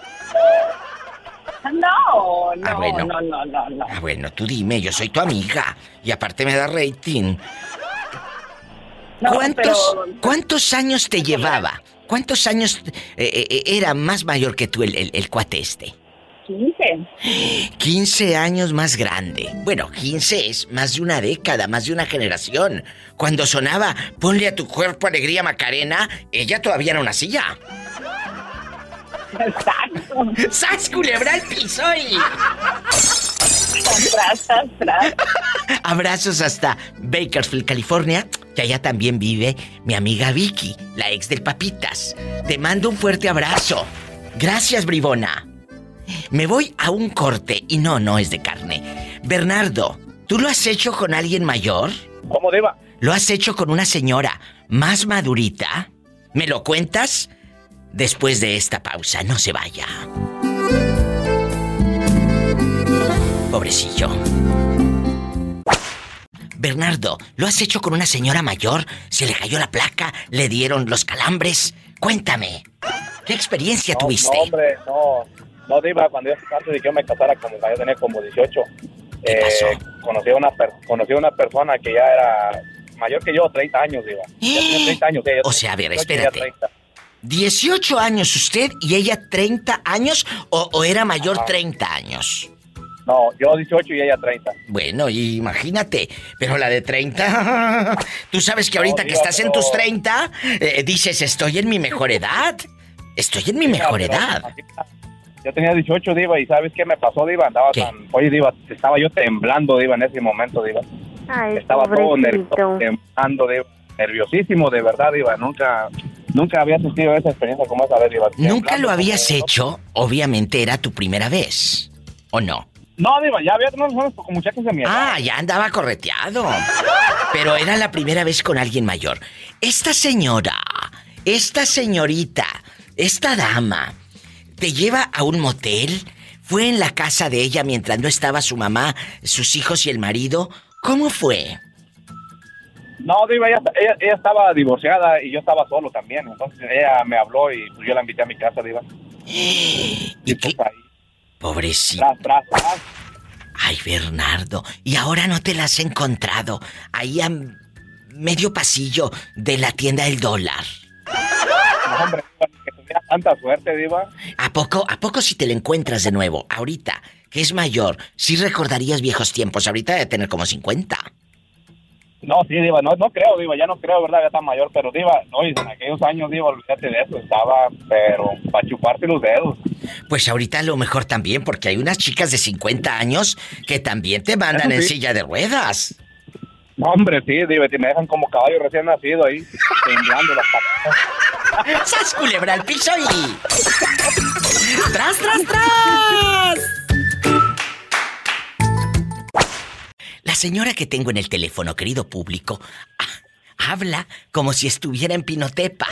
No, no, Ah, bueno. no, no, no, no. Ah, bueno, tú dime, yo soy tu amiga. Y aparte me da rating. No, ¿Cuántos, pero- ¿Cuántos años te llevaba? ¿Cuántos años eh, eh, era más mayor que tú el, el, el cuate este? 15. 15 años más grande. Bueno, 15 es más de una década, más de una generación. Cuando sonaba Ponle a tu cuerpo alegría Macarena, ella todavía no nacía. Exacto. ¡Sas, culebra al piso y... Tras, tras, tras. Abrazos hasta Bakersfield, California, que allá también vive mi amiga Vicky, la ex del Papitas. Te mando un fuerte abrazo. Gracias, bribona. Me voy a un corte y no, no es de carne. Bernardo, ¿tú lo has hecho con alguien mayor? ¿Cómo, Diva? ¿Lo has hecho con una señora más madurita? ¿Me lo cuentas? Después de esta pausa, no se vaya. Pobrecillo. Bernardo, ¿lo has hecho con una señora mayor? ¿Se le cayó la placa? ¿Le dieron los calambres? Cuéntame. ¿Qué experiencia No, tuviste? No, hombre, no. No, Diva, cuando yo, antes de que yo me casara, como yo tenía como 18, eh, conocí, a una per- conocí a una persona que ya era mayor que yo, 30 años, Diva. Ya tenía 30 años. O sea, a ver, 18 y ella espérate. 30. 18 años usted y ella 30 años o, o era mayor Ajá. 30 años. No, yo 18 y ella 30. Bueno, imagínate, pero la de 30, [LAUGHS] tú sabes que ahorita No, que Diva, estás en pero- tus 30, eh, dices, estoy en mi mejor edad. Estoy en mi mejor pero- edad. Yo tenía 18, Diva, y ¿sabes qué me pasó, Diva? Andaba tan... Oye, Diva, estaba yo temblando, Diva, en ese momento, Diva. Ay, Estaba todo nervioso, temblando, Diva. Nerviosísimo, de verdad, Diva. Nunca, nunca había sentido esa experiencia como esa vez, Diva. Nunca lo habías hecho, obviamente era tu primera vez. ¿O no? No, Diva, ya había tenido relaciones con muchachos de mi edad. Ah, ya andaba correteado. Pero era la primera vez con alguien mayor. Esta señora, esta señorita, esta dama, te lleva a un motel. Fue en la casa de ella mientras no estaba su mamá, sus hijos y el marido. ¿Cómo fue? No, Diva, ella, ella, ella estaba divorciada y yo estaba solo también. Entonces ella me habló y pues, yo la invité a mi casa, Diva. [GASPS] ¿Y qué? Pobrecito. Tras, tras, tras. Ay, Bernardo, y ahora no te la has encontrado ahí a medio pasillo de la tienda del dólar. Hombre, que tuviera tanta suerte, Diva. ¿A poco, a poco si te la encuentras de nuevo, ahorita, que es mayor, sí recordarías viejos tiempos? Ahorita debe tener como 50. No, sí, Diva, no, no creo, Diva, ya no creo, ¿verdad? Ya está mayor, pero Diva, no, y en aquellos años, Diva, olvídate de eso, estaba, pero para chuparte los dedos. Pues ahorita a lo mejor también, porque hay unas chicas de 50 años que también te mandan en silla de ruedas. No, hombre, sí, y me dejan como caballo recién nacido ahí, temblando las patas. [LAUGHS] ¡Sas culebra al piso y... ¡Tras, tras, tras! La señora que tengo en el teléfono, querido público, ah, habla como si estuviera en Pinotepa.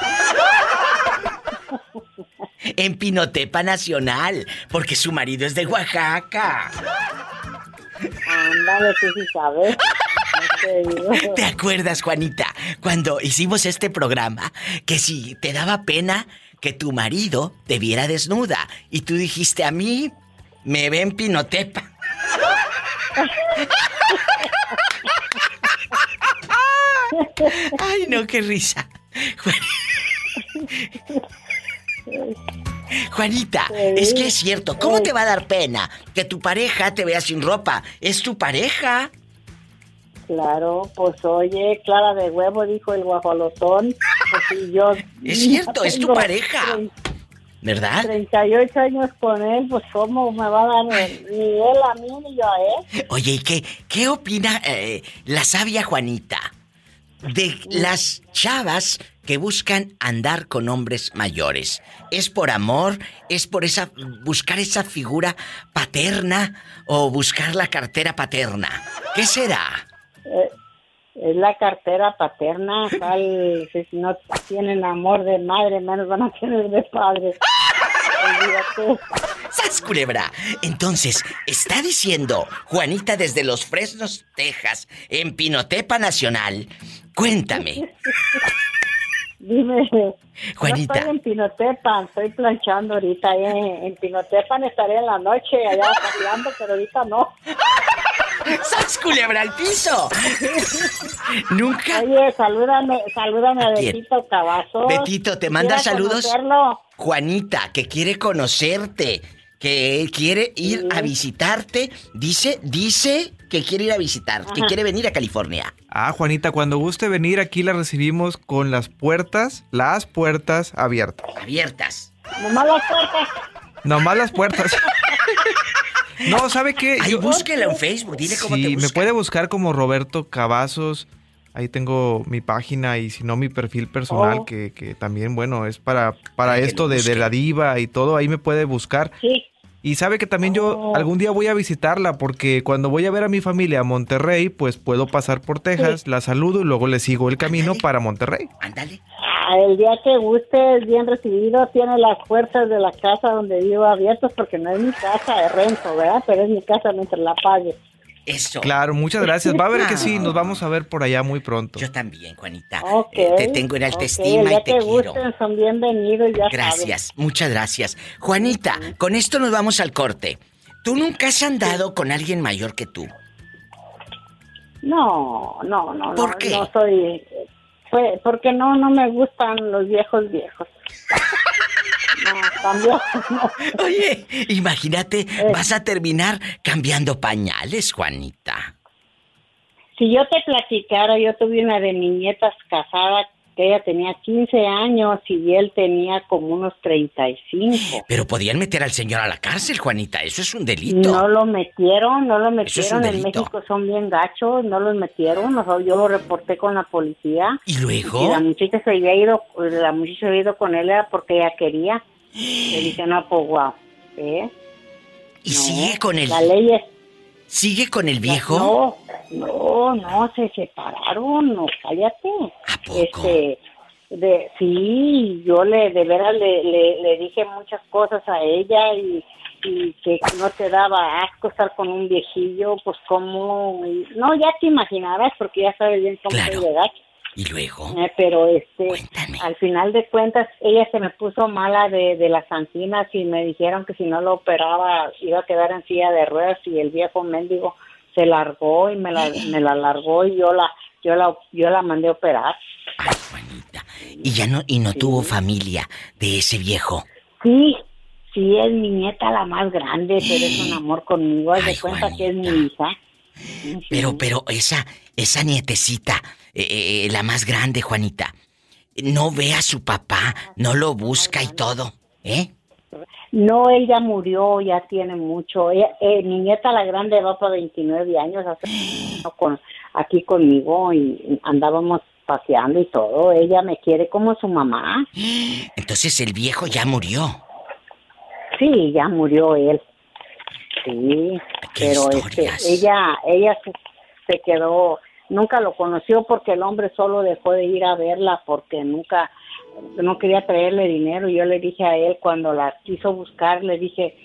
En Pinotepa Nacional, porque su marido es de Oaxaca. Ándale, tú sí sabes. Te digo. [LAUGHS] ¿Te acuerdas, Juanita, cuando hicimos este programa, que si te daba pena que tu marido te viera desnuda y tú dijiste a mí, me ven Pinotepa? [LAUGHS] Ay, no, qué risa. Juan- Juanita, es que es cierto, ¿cómo te va a dar pena que tu pareja te vea sin ropa? Es tu pareja. Claro, pues oye, clara de huevo, dijo el guajolotón. Pues yo. [LAUGHS] Es cierto, es tu pareja. ¿Verdad? 38 años con él, pues cómo me va a dar ni él a mí ni yo a él. Oye, ¿y qué, qué opina eh, la sabia Juanita de las chavas que buscan andar con hombres mayores? ¿Es por amor? ¿Es por esa buscar esa figura paterna o buscar la cartera paterna? ¿Qué será? Eh, es la cartera paterna, [LAUGHS] tal, si no tienen amor de madre, menos van a tener de padre. Olvídate. ¡Sas, culebra! Entonces, está diciendo Juanita desde Los Fresnos, Texas, en Pinotepa Nacional. Cuéntame. [LAUGHS] Dime. Juanita. No estoy en Pinotepan, estoy planchando ahorita. eh. En Pinotepan estaré en la noche allá paseando, pero ahorita no. [LAUGHS] ¡Sas culebra al piso! [LAUGHS] Nunca. Oye, salúdame, salúdame a. Betito Cavazos. Betito, te manda saludos. conocerlo. Juanita, que quiere conocerte, que quiere ir a visitarte. Dice, dice que quiere ir a visitar, que quiere venir a California. Ah, Juanita, cuando guste venir aquí la recibimos con las puertas, las puertas abiertas. Abiertas. Nomás las puertas. Nomás las puertas. [LAUGHS] No, ¿sabe qué? Ay, búsquela en Facebook, dile cómo Sí, te me busca. puede buscar como Roberto Cavazos. Ahí tengo mi página y si no mi perfil personal, Oh. que, que también, bueno, es para, para esto de, de la diva y todo. Ahí me puede buscar. Sí. Y sabe que también yo algún día voy a visitarla porque cuando voy a ver a mi familia a Monterrey, pues puedo pasar por Texas, la saludo y luego le sigo el camino para Monterrey. Ándale. Ah, el día que guste, es bien recibido. Tiene las puertas de la casa donde vivo abiertas porque no es mi casa, es rento, ¿verdad? Pero es mi casa mientras la pague. Eso. Claro, muchas gracias. Va a ver que sí, nos vamos a ver por allá muy pronto. Yo también, Juanita. Ok. Eh, te tengo en alta estima y te que quiero. gusten, son bienvenidos, ya Gracias, muchas gracias. Juanita, con esto nos vamos al corte. ¿Tú nunca has andado con alguien mayor que tú? No, no, no, ¿Por no, qué? no soy... Pues, porque no, no me gustan los viejos viejos. [LAUGHS] También. no. Oye, imagínate, Eh. vas a terminar cambiando pañales, Juanita. Si yo te platicara, yo tuve una de mis nietas casada que ella tenía 15 años y él tenía como unos 35. Pero podían meter al señor a la cárcel, Juanita. Eso es un delito. No lo metieron, no lo Eso es un metieron. En. México son bien gachos, no los metieron. O sea, yo lo reporté con la policía. ¿Y luego? Y la muchacha se había ido, la muchacha se había ido con él era porque ella quería. Le dije, no, pues guau. ¿eh? ¿Y No, sigue con el La ley es... sigue con el viejo? No, no, no, se separaron, no, cállate. Este, de, sí, yo le, de veras le, le, le dije muchas cosas a ella y, y que no te daba asco estar con un viejillo, pues como, no, ya te imaginarás porque ya sabes bien cómo Claro. soy de gacho. ¿Y luego? Eh, pero este, al final de cuentas, ella se me puso mala de, de las anginas y me dijeron que si no lo operaba iba a quedar en silla de ruedas y el viejo mendigo se largó y me la, me la largó y yo la, yo la, yo la mandé a operar. Y ya no y no tuvo familia de ese viejo. Sí, sí es mi nieta la más grande, pero es un amor conmigo. Haz de cuenta que es mi hija. Pero pero esa esa nietecita, eh, eh, la más grande, Juanita, no ve a su papá, no lo busca y todo, ¿eh? No, él ya murió, ya tiene mucho. Ella- eh, mi nieta la grande va para 29 años hace [GASPS] con, aquí conmigo y andábamos paseando y todo. Ella me quiere como su mamá. [GASPS] Entonces el viejo ya murió. Sí, ya murió él. Sí, pero este, ella, ella se, se quedó, nunca lo conoció porque el hombre solo dejó de ir a verla porque nunca, no quería traerle dinero. Yo le dije a él cuando la quiso buscar, le dije,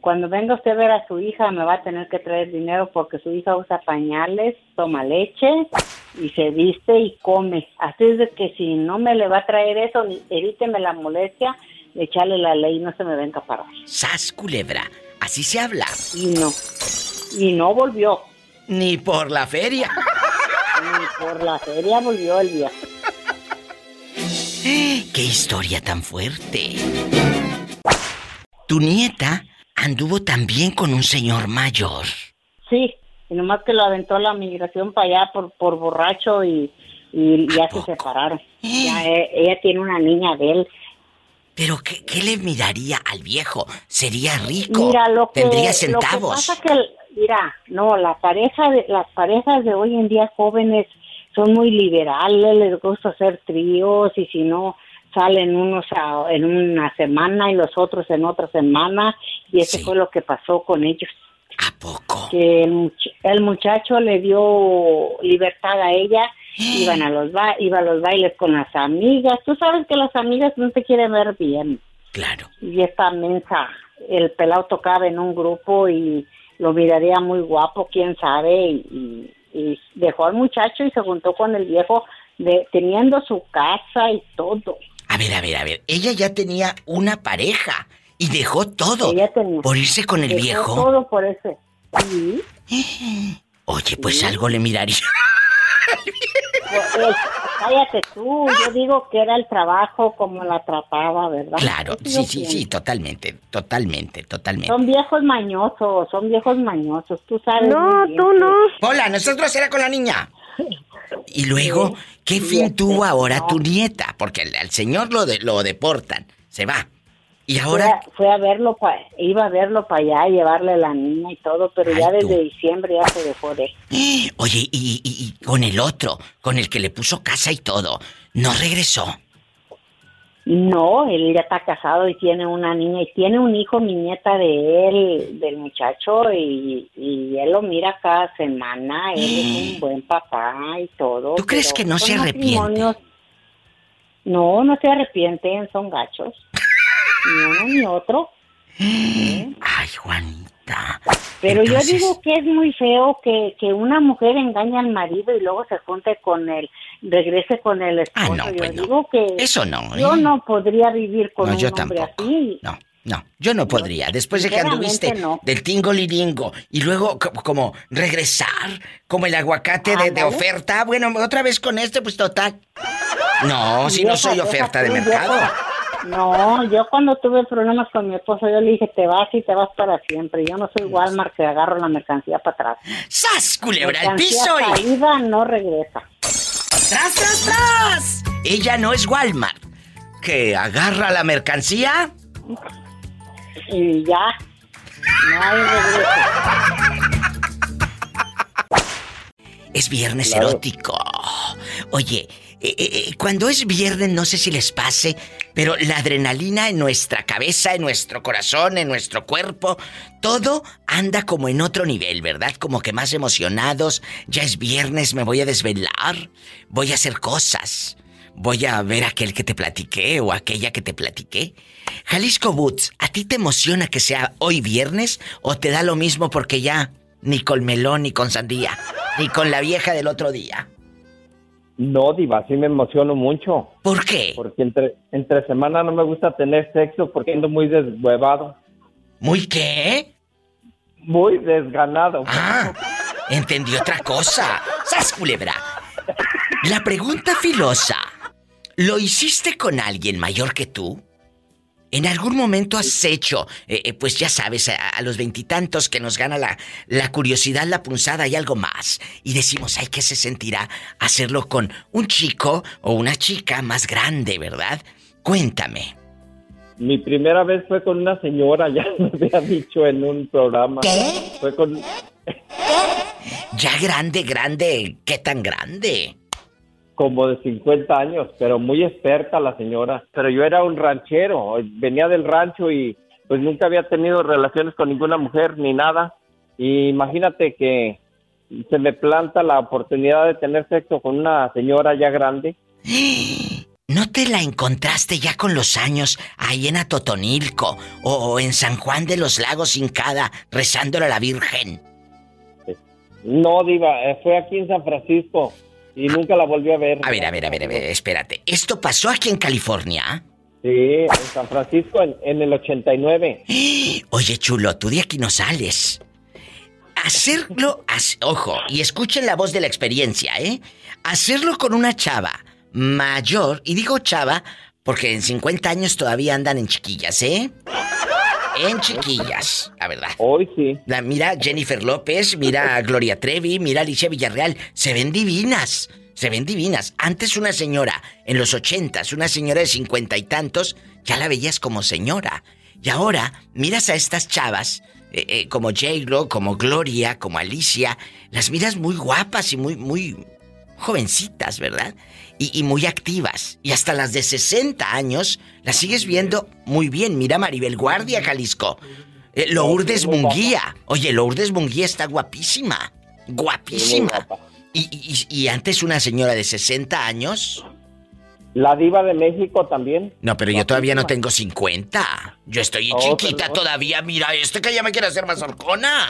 cuando venga usted a ver a su hija me va a tener que traer dinero porque su hija usa pañales, toma leche y se viste y come. Así es de que si no me le va a traer eso, evíteme la molestia, echarle la ley, no se me venga a parar. Sas culebra, así se habla. Y no. Y no volvió. Ni por la feria. Por la feria volvió el día. ¡Qué historia tan fuerte! Tu nieta anduvo también con un señor mayor. Sí, y nomás que lo aventó la migración para allá por, por borracho y, y ya se separaron. Ya, eh, ella tiene una niña de él. Pero ¿qué, qué le miraría al viejo? Sería rico. Mira, lo que, Tendría lo que centavos. pasa que, mira, no, la pareja de, las parejas de hoy en día jóvenes son muy liberales, les gusta hacer tríos y si no salen unos a- en una semana y los otros en otra semana y eso fue lo que pasó con ellos. ¿A poco? Que el, much- el muchacho le dio libertad a ella, iban a los ba iba a los bailes con las amigas. Tú sabes que las amigas no te quieren ver bien. Claro. Y esta mensa, el pelado tocaba en un grupo y lo miraría muy guapo, quién sabe, y, y- y dejó al muchacho y se juntó con el viejo de teniendo su casa y todo. A ver, a ver, a ver. Ella ya tenía una pareja y dejó todo por irse con el dejó viejo. Todo por ese. [GASPS] Oye, pues algo le miraría. Pues, cállate tú, yo digo que era el trabajo como la trataba, ¿verdad? Claro, sí, sí, sí, totalmente, totalmente, totalmente. Son viejos mañosos, son viejos mañosos, tú sabes. No, tú no. Hola, no estás grosera con la niña. Y luego, ¿qué fin tuvo ahora tu nieta? Porque al, señor lo, de, lo deportan, se va. Y ahora... Fue a, verlo, pa, iba a verlo para allá, llevarle la niña y todo, pero ya desde diciembre ya se dejó de... [GASPS] Oye, y, y, con el otro, con el que le puso casa y todo, ¿no regresó? No, él ya está casado y tiene una niña y tiene un hijo, mi nieta de él, del muchacho, y, y él lo mira cada semana, él es un [GASPS] buen papá y todo. ¿Tú crees que no se arrepiente? No, no se arrepienten, son gachos. Ni uno ni otro. Ay, Juanita. Pero yo digo que es muy feo que, que una mujer engañe al marido y luego se junte con él, regrese con el esposo. Ah, no, yo pues digo que Eso no. yo ¿eh? no podría vivir con No, un yo hombre tampoco. así. No, no, yo no podría. Después de que anduviste no. del tingo liringo y luego co- como regresar, como el aguacate de, de oferta, bueno, otra vez con este, pues total. No, si no soy oferta de mercado. No, yo cuando tuve problemas con mi esposo, yo le dije, te vas y te vas para siempre. Yo no soy Walmart que agarro la mercancía para atrás. ¡Sas, culebra al piso! Y... caída no regresa. ¡Tras, tras, tras! Ella no es Walmart. Que agarra la mercancía. Y ya, no hay regreso. Es viernes Claro. erótico. Oye, eh, eh, eh, cuando es viernes, no sé si les pase, pero la adrenalina en nuestra cabeza, en nuestro corazón, en nuestro cuerpo, todo anda como en otro nivel, ¿verdad? Como que más emocionados. Ya es viernes, me voy a desvelar, voy a hacer cosas. Voy a ver aquel que te platiqué o aquella que te platiqué. Jalisco Boots, ¿a ti te emociona que sea hoy viernes o te da lo mismo porque ya ni con melón ni con sandía, ni con la vieja del otro día? No, Diva, sí me emociono mucho. ¿Por qué? Porque entre, entre semana no me gusta tener sexo porque ando muy deshuevado. ¿Muy qué? Muy desganado. Ah, entendí otra cosa. ¡Sas, culebra! La pregunta filosa. ¿Lo hiciste con alguien mayor que tú? ¿En algún momento has hecho, eh, eh, pues ya sabes, a, a los veintitantos que nos gana la, la curiosidad, la punzada y algo más? Y decimos, ay, ¿qué se sentirá hacerlo con un chico o una chica más grande, verdad? Cuéntame. Mi primera vez fue con una señora, [LAUGHS] ya lo había dicho en un programa. ¿Qué? Fue con... Ya grande, grande, ¿qué tan grande? Como de 50 años, pero muy experta la señora. Pero yo era un ranchero, venía del rancho y pues nunca había tenido relaciones con ninguna mujer ni nada. Y imagínate que se me planta la oportunidad de tener sexo con una señora ya grande. [GASPS] ¿No te la encontraste ya con los años ahí en Atotonilco o en San Juan de los Lagos hincada rezándole a la Virgen? No, diva, eh, fue aquí en San Francisco y nunca la volví a ver. A ver, a ver, a ver, a ver, espérate. ¿Esto pasó aquí en California? Sí, en San Francisco en, en el 89. [GASPS] Oye, chulo, tú de aquí no sales. Hacerlo, as- ojo, y escuchen la voz de la experiencia, ¿eh? Hacerlo con una chava mayor, y digo chava porque en 50 años todavía andan en chiquillas, ¿eh? En chiquillas, la verdad. Hoy sí. La, mira Jennifer López, mira Gloria Trevi, mira Alicia Villarreal. Se ven divinas. Se ven divinas. Antes una señora, en los ochentas, una señora de cincuenta y tantos, ya la veías como señora. Y ahora, miras a estas chavas, eh, eh, como J-Lo, como Gloria, como Alicia, las miras muy guapas y muy, muy jovencitas, ¿verdad? Y, y muy activas. Y hasta las de 60 años las sigues viendo muy bien. Mira Maribel Guardia, Jalisco. Eh, Lourdes Munguía. Oye, Lourdes Munguía está guapísima. Guapísima. Y, y- y antes una señora de 60 años. La diva de México también. No, pero yo todavía no tengo 50. Yo estoy Oh, chiquita perdón. todavía. Mira, este que ya me quiere hacer más horcona.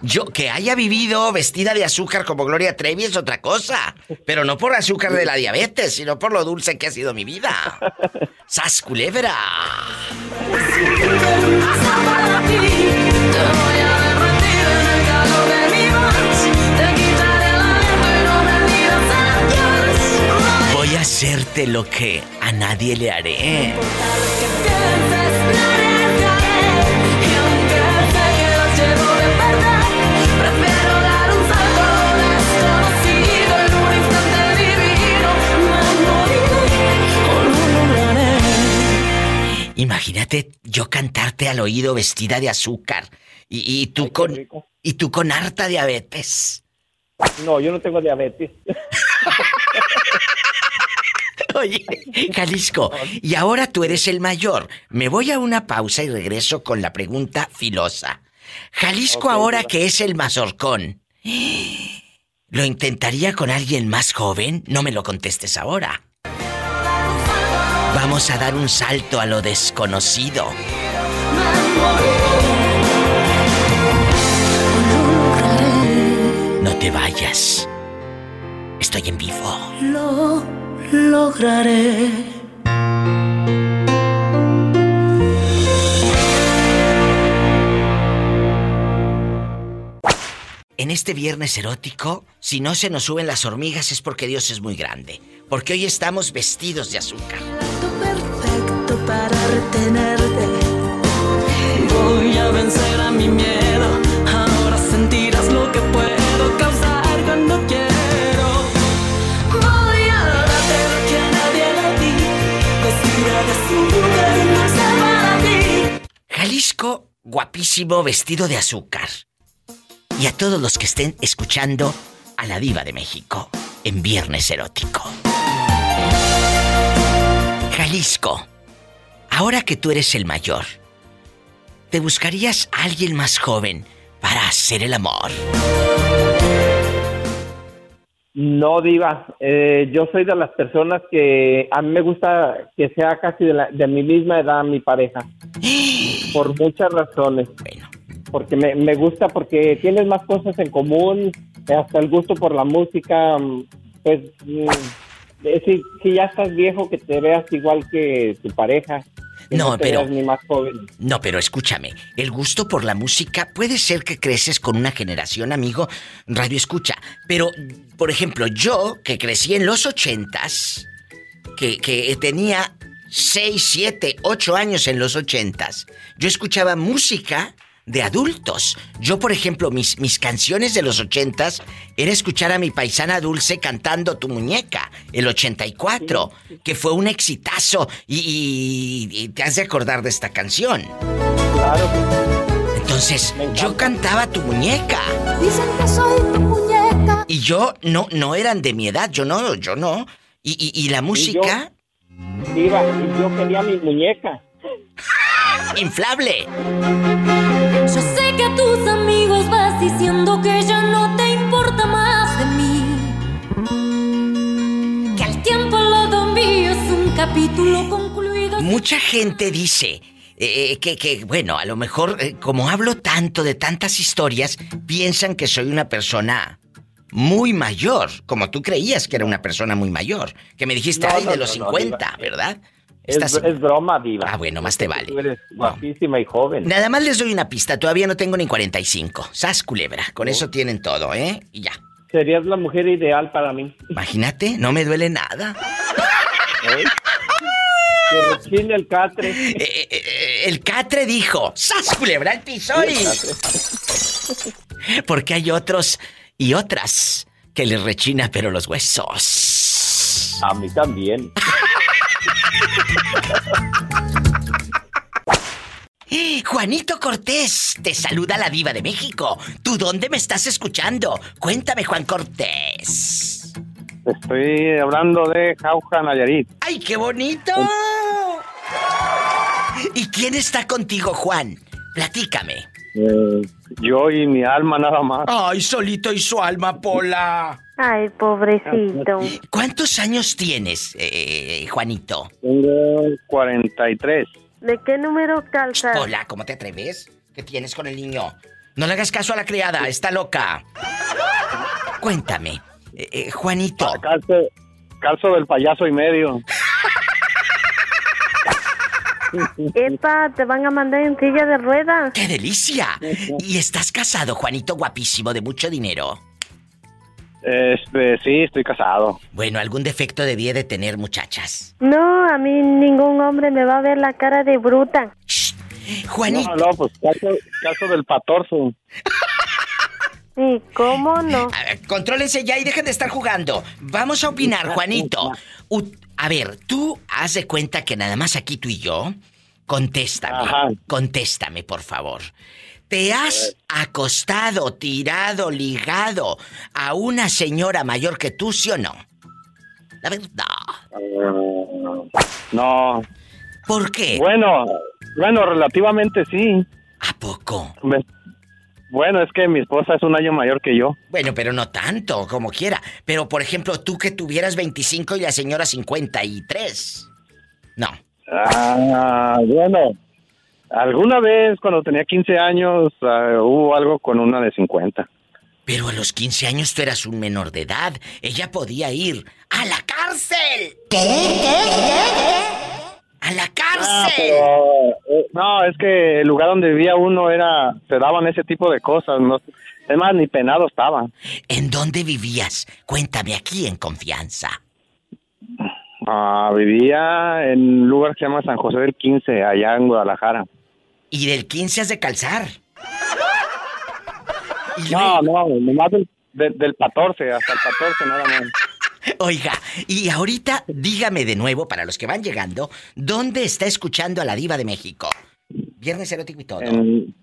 Yo, que haya vivido vestida de azúcar como Gloria Trevi es otra cosa. Pero no por azúcar de la diabetes, sino por lo dulce que ha sido mi vida. ¡Sas culebra! Voy a hacerte lo que a nadie le haré. Imagínate yo cantarte al oído vestida de azúcar y, tú con y tú con harta diabetes. No, yo no tengo diabetes. [LAUGHS] Oye, Jalisco, y ahora tú eres el mayor. Me voy a una pausa y regreso con la pregunta filosa. Jalisco ahora que es el mazorcón. ¿Lo intentaría con alguien más joven? No me lo contestes ahora. Vamos a dar un salto a lo desconocido. No te vayas. Estoy en vivo. Lo lograré. En este viernes erótico, si no se nos suben las hormigas es porque Dios es muy grande. Porque hoy estamos vestidos de azúcar. Perfecto para retenerte. Voy a vencer a mi miedo. Ahora sentirás lo que puedo causar cuando quiero. Voy a darte lo que a nadie le di. Vestida de azúcar y dulce para ti. Jalisco, guapísimo, vestido de azúcar. Y a todos los que estén escuchando a la diva de México en Viernes Erótico. Jalisco, ahora que tú eres el mayor, ¿te buscarías a alguien más joven para hacer el amor? No, Diva. Eh, yo soy de las personas que a mí me gusta que sea casi de, la- de mi misma edad mi pareja. [GASPS] Por muchas razones. Porque me, me gusta, porque tienes más cosas en común, hasta el gusto por la música. mm, Pues mm, eh, si, si ya estás viejo, que te veas igual que tu pareja. No, pero- veas ni más joven. No, pero escúchame, el gusto por la música puede ser que creces con una generación, amigo, radio escucha. Pero, por ejemplo, yo que crecí en los ochentas, que, que tenía 6, 7, 8 años en los ochentas, yo escuchaba música de adultos. Yo, por ejemplo, mis, mis canciones de los ochentas era escuchar a mi paisana Dulce cantando Tu Muñeca, el 84, que fue un exitazo. Y, y- y te has de acordar de esta canción. Claro. Entonces, yo cantaba Tu Muñeca. Dicen que soy tu muñeca. Y yo no, no eran de mi edad, yo no, yo no. Y, y- y la música, Diva, y yo quería mi muñeca. Inflable. Yo sé que a tus amigos vas diciendo que ya no te importa más de mí. Que el tiempo lo mío es un capítulo concluido. Mucha gente dice eh, que, que, bueno, a lo mejor, eh, como hablo tanto de tantas historias, piensan que soy una persona muy mayor, como tú creías que era una persona muy mayor. Que me dijiste, No, ay, no, de los no, no, 50, Diva. ¿verdad? Es, Estás- es broma, Diva. Ah, bueno, más te vale. Tú eres guapísima y joven. Nada más les doy una pista, todavía no tengo ni 45. Sas culebra, con eso tienen todo, ¿eh? Y ya. Serías la mujer ideal para mí. Imagínate, no me duele nada. ¿Eh? Que rechine el catre. Eh, El catre dijo, ¡Sas culebra al piso! El y-". Porque hay otros y otras que les rechina pero los huesos. A mí también. [LAUGHS] Juanito Cortés, te saluda la diva de México. ¿Tú dónde me estás escuchando? Cuéntame, Juan Cortés. Estoy hablando de Jauja, Nayarit. ¡Ay, qué bonito! ¿Y quién está contigo, Juan? Platícame. Eh, yo y mi alma nada más. Ay, solito y su alma, Pola. Ay, pobrecito. ¿Cuántos años tienes, eh, Juanito? Tengo 43. ¿De qué número calzas? Hola, ¿cómo te atreves? ¿Qué tienes con el niño? No le hagas caso a la criada, está loca. Cuéntame, eh, eh, Juanito. Calzo, calzo del payaso y medio. Epa, te van a mandar en silla de ruedas. ¡Qué delicia! ¿Y estás casado, Juanito, guapísimo, de mucho dinero? Este, sí, estoy casado. Bueno, algún defecto debía de tener, muchachas. No, a mí ningún hombre me va a ver la cara de bruta. Juanito. No, no, pues caso, caso del patorzo. Sí, ¿cómo no? A ver, contrólense ya y dejen de estar jugando. Vamos a opinar, Juanito. U- a ver, tú haz de cuenta que nada más aquí tú y yo. Contéstame. Contéstame, por favor. ¿Te has acostado, tirado, ligado a una señora mayor que tú, sí o no? La verdad. No. ¿Por qué? Bueno, bueno, relativamente sí. ¿A poco? Bueno, es que mi esposa es un año mayor que yo. Bueno, pero no tanto, como quiera. Pero, por ejemplo, tú que tuvieras 25 y la señora 53. No. Ah, bueno. Alguna vez cuando tenía 15 años ah, hubo algo con una de 50. Pero a los 15 años tú eras un menor de edad. Ella podía ir a la cárcel. ¡A la Ah, cárcel! pero, eh, no, es que el lugar donde vivía uno era, se daban ese tipo de cosas, no, es más, ni penado estaba. ¿En dónde vivías? Cuéntame aquí en confianza. Ah, vivía en un lugar que se llama San José del 15, allá en Guadalajara. Y del 15 has de calzar. No, no, nomás del, del, del 14, hasta el 14 nada más. Oiga, y ahorita dígame de nuevo, para los que van llegando, ¿dónde está escuchando a la diva de México? Viernes erótico y todo. En,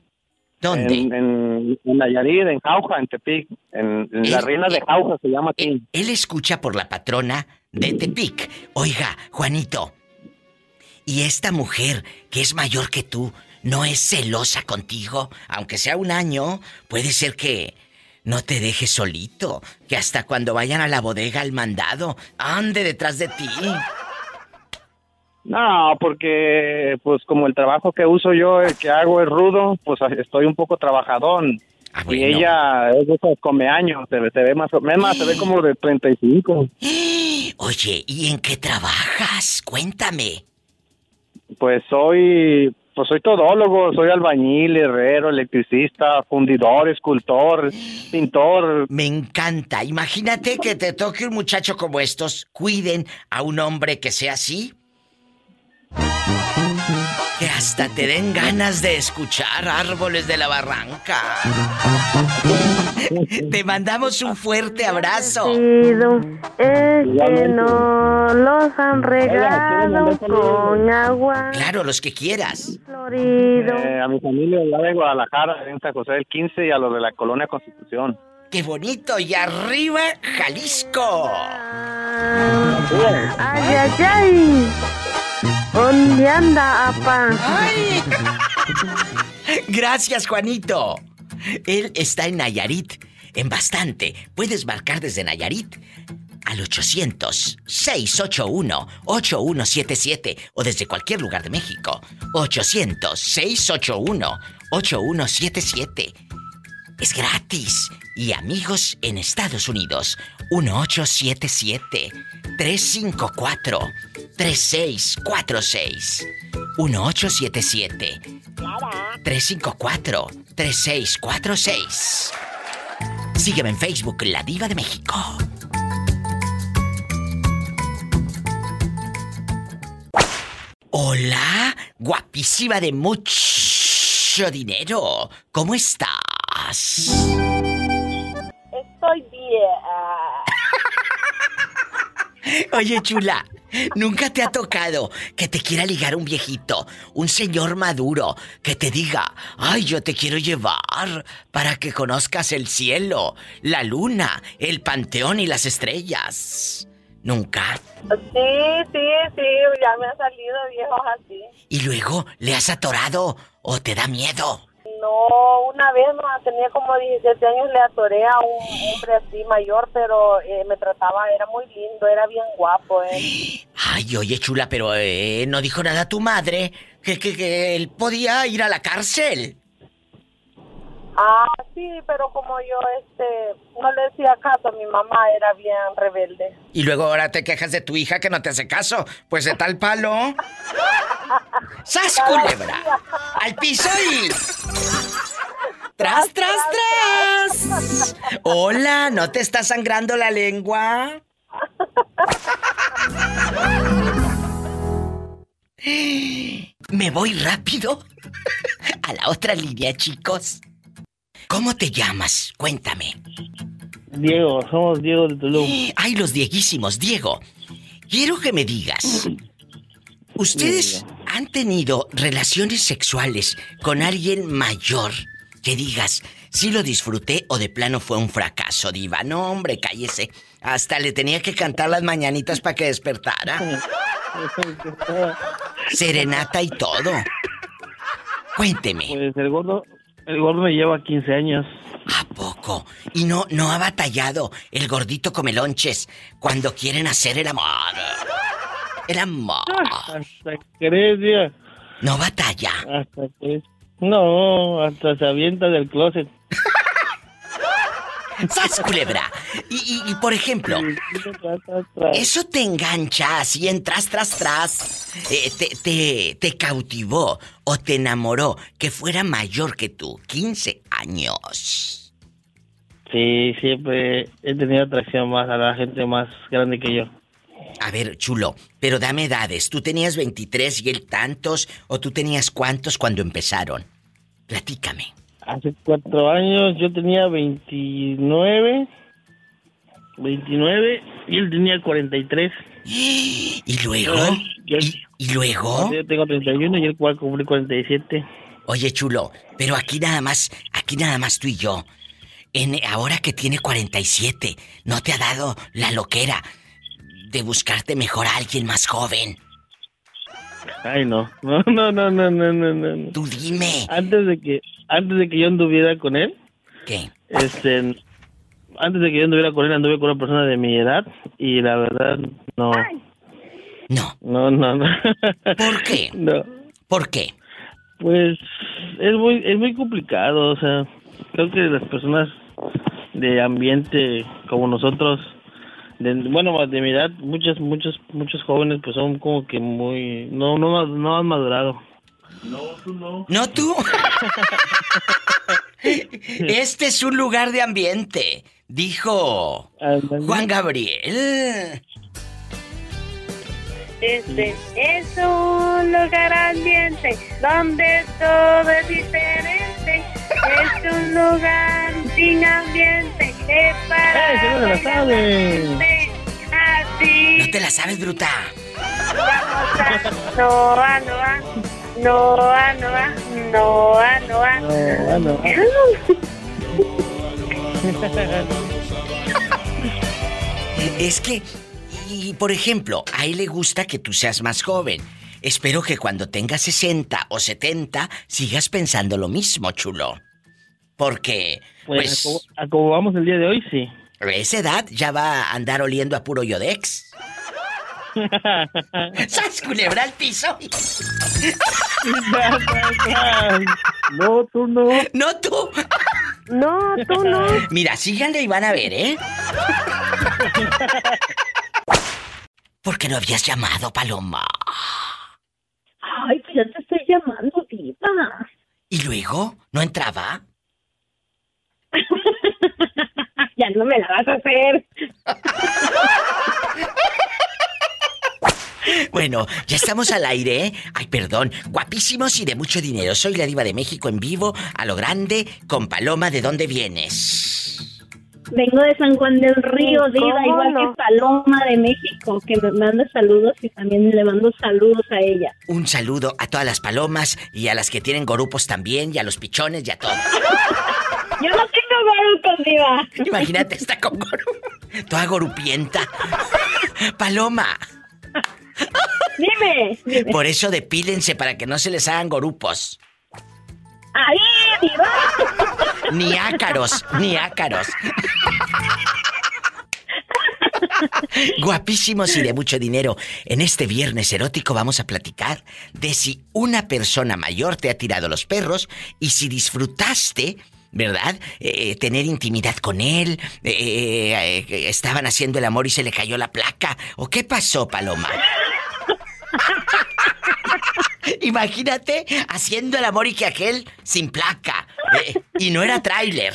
¿Dónde? En, en, en Nayarit, en Jauja, en Tepic, en, en la Él- Reina de Jauja se llama aquí. Él escucha por la patrona de Tepic. Oiga, Juanito, ¿y esta mujer que es mayor que tú no es celosa contigo? Aunque sea un año, puede ser que no te deje solito, que hasta cuando vayan a la bodega al mandado, ande detrás de ti. No, porque pues como el trabajo que uso yo, el que hago es rudo, pues estoy un poco trabajadón. Y ella es de esos come años, se, ve- se ve más o menos, se ve como de 35. [GASPS] Oye, ¿y en qué trabajas? Cuéntame. Pues soy, pues soy todólogo, soy albañil, herrero, electricista, fundidor, escultor, pintor. Me encanta. Imagínate que te toque un muchacho como estos. Cuiden a un hombre que sea así. Que hasta te den ganas de escuchar árboles de la barranca. [LAUGHS] Te mandamos un fuerte abrazo. Es que no los han regado con agua Claro, los que quieras. florido. Eh, a mi familia ya de Guadalajara, en San José del 15 y a los de la Colonia Constitución. ¡Qué bonito! Y arriba, Jalisco. Ay, ay, ay. ¿Dónde anda, apa? [LAUGHS] Gracias, Juanito. Él está en Nayarit, en bastante. Puedes marcar desde Nayarit al 800-681-8177 o desde cualquier lugar de México. 800-681-8177. Es gratis. Y amigos en Estados Unidos, 1877-354-3646. 1877-354-3646. Sígueme en Facebook, La Diva de México. Hola, guapísima de mucho dinero. ¿Cómo estás? Estoy bien. [LAUGHS] Oye, chula, ¿nunca te ha tocado que te quiera ligar un viejito, un señor maduro, que te diga, ay, yo te quiero llevar para que conozcas el cielo, la luna, el panteón y las estrellas? ¿Nunca? Sí, sí, sí, ya me han salido viejos así. ¿Y luego le has atorado o te da miedo? No, una vez no, tenía como 17 años, le atoré a un hombre así mayor, pero eh, me trataba, era muy lindo, era bien guapo. Eh. Ay, oye, chula, pero eh, no dijo nada tu madre que, que, que él podía ir a la cárcel. Ah, sí, pero como yo este no le decía caso, mi mamá era bien rebelde. Y luego ahora te quejas de tu hija que no te hace caso. Pues de tal palo. [LAUGHS] ¡Sas culebra! ¡Al piso y. ¡Tras, tras, tras! Hola, ¿no te está sangrando la lengua? [LAUGHS] Me voy rápido a la otra línea, chicos. ¿Cómo te llamas? Cuéntame. Diego, somos Diego de Tulum. Ay, los Dieguísimos. Diego, quiero que me digas. ¿Ustedes han tenido relaciones sexuales con alguien mayor que digas, sí lo disfruté o de plano fue un fracaso, diva? No, hombre, cállese. Hasta le tenía que cantar las mañanitas para que despertara. [LAUGHS] Serenata y todo. Cuénteme. Pues el gordo, el gordo me lleva 15 años. ¿A poco? Y no, no ha batallado el gordito come lonches cuando quieren hacer el amor. El amor. Hasta crees, No batalla. Hasta que... No, hasta se avienta del closet. [LAUGHS] ¡Sas, culebra! Y, y, por ejemplo, eso te engancha así entras tras tras. Eh, te, te, te cautivó o te enamoró que fuera mayor que tú, 15 años. Sí, siempre he tenido atracción más a la gente más grande que yo. A ver, chulo, pero dame edades. ¿Tú tenías 23 y él tantos? ¿O tú tenías cuántos cuando empezaron? Platícame. Hace cuatro años yo tenía 29, 29 y él tenía 43. [GASPS] ¿Y luego? ¿Y, luego? Yo tengo 31 y él cumple 47. Oye, chulo, pero aquí nada más, aquí nada más tú y yo. En, ahora que tiene 47, ¿no te ha dado la loquera de buscarte mejor a alguien más joven? Ay, no. [LAUGHS] No, no, no, no, no, no, no. Tú dime. Antes de que antes de que yo anduviera con él. ¿Qué? Este, antes de que yo anduviera con él, anduve con una persona de mi edad y la verdad no. No. No, no, no. ¿Por qué? [LAUGHS] No. ¿Por qué? Pues es muy es muy complicado, o sea, creo que las personas de ambiente como nosotros de, bueno, de mi edad, muchos muchos muchos jóvenes pues son como que muy no no no han madurado. No, tú no. ¿No tú? [LAUGHS] este es un lugar de ambiente, dijo Juan Gabriel. Este es un lugar ambiente donde todo es diferente. Es un lugar sin ambiente es para ¡Eh, no la sabes! Así. ¿No te la sabes, bruta? Noa, Noa, Noa, Noa, Noa. Noa, Noa. [LAUGHS] Es que, y por ejemplo, a él le gusta que tú seas más joven. Espero que cuando tengas 60 o 70 sigas pensando lo mismo, chulo. Porque, pues... pues a, como, vamos el día de hoy, sí. A esa edad ya va a andar oliendo a puro yodex. [LAUGHS] ¡Sas culebra al piso! [LAUGHS] no, tú no. No, tú. No, tú no. Mira, síganle y van a ver, ¿eh? [LAUGHS] ¿Por qué no habías llamado, Paloma? Ya te estoy llamando, diva. ¿Y luego? ¿No entraba? [LAUGHS] ya no me la vas a hacer. Bueno, ya estamos al aire, ¿eh? Ay, perdón. Guapísimos y de mucho dinero. Soy la diva de México en vivo, a lo grande, con Paloma. ¿De dónde vienes? Vengo de San Juan del Río, diva, igual que Paloma de México, que me manda saludos y también le mando saludos a ella. Un saludo a todas las palomas y a las que tienen gorupos también, y a los pichones y a todos. Yo no tengo gorupos, diva. Imagínate, está con gorupos. Toda gorupienta. Paloma. Dime, dime. Por eso depílense para que no se les hagan gorupos. ¡Ahí, diva! Ni ácaros, ni ácaros. Guapísimos y de mucho dinero. En este viernes erótico vamos a platicar de si una persona mayor te ha tirado los perros y si disfrutaste ¿verdad? Eh, tener intimidad con él, eh, eh, estaban haciendo el amor y se le cayó la placa. ¿O qué pasó, Paloma? [LAUGHS] Imagínate haciendo el amor y que aquel sin placa. y no era tráiler.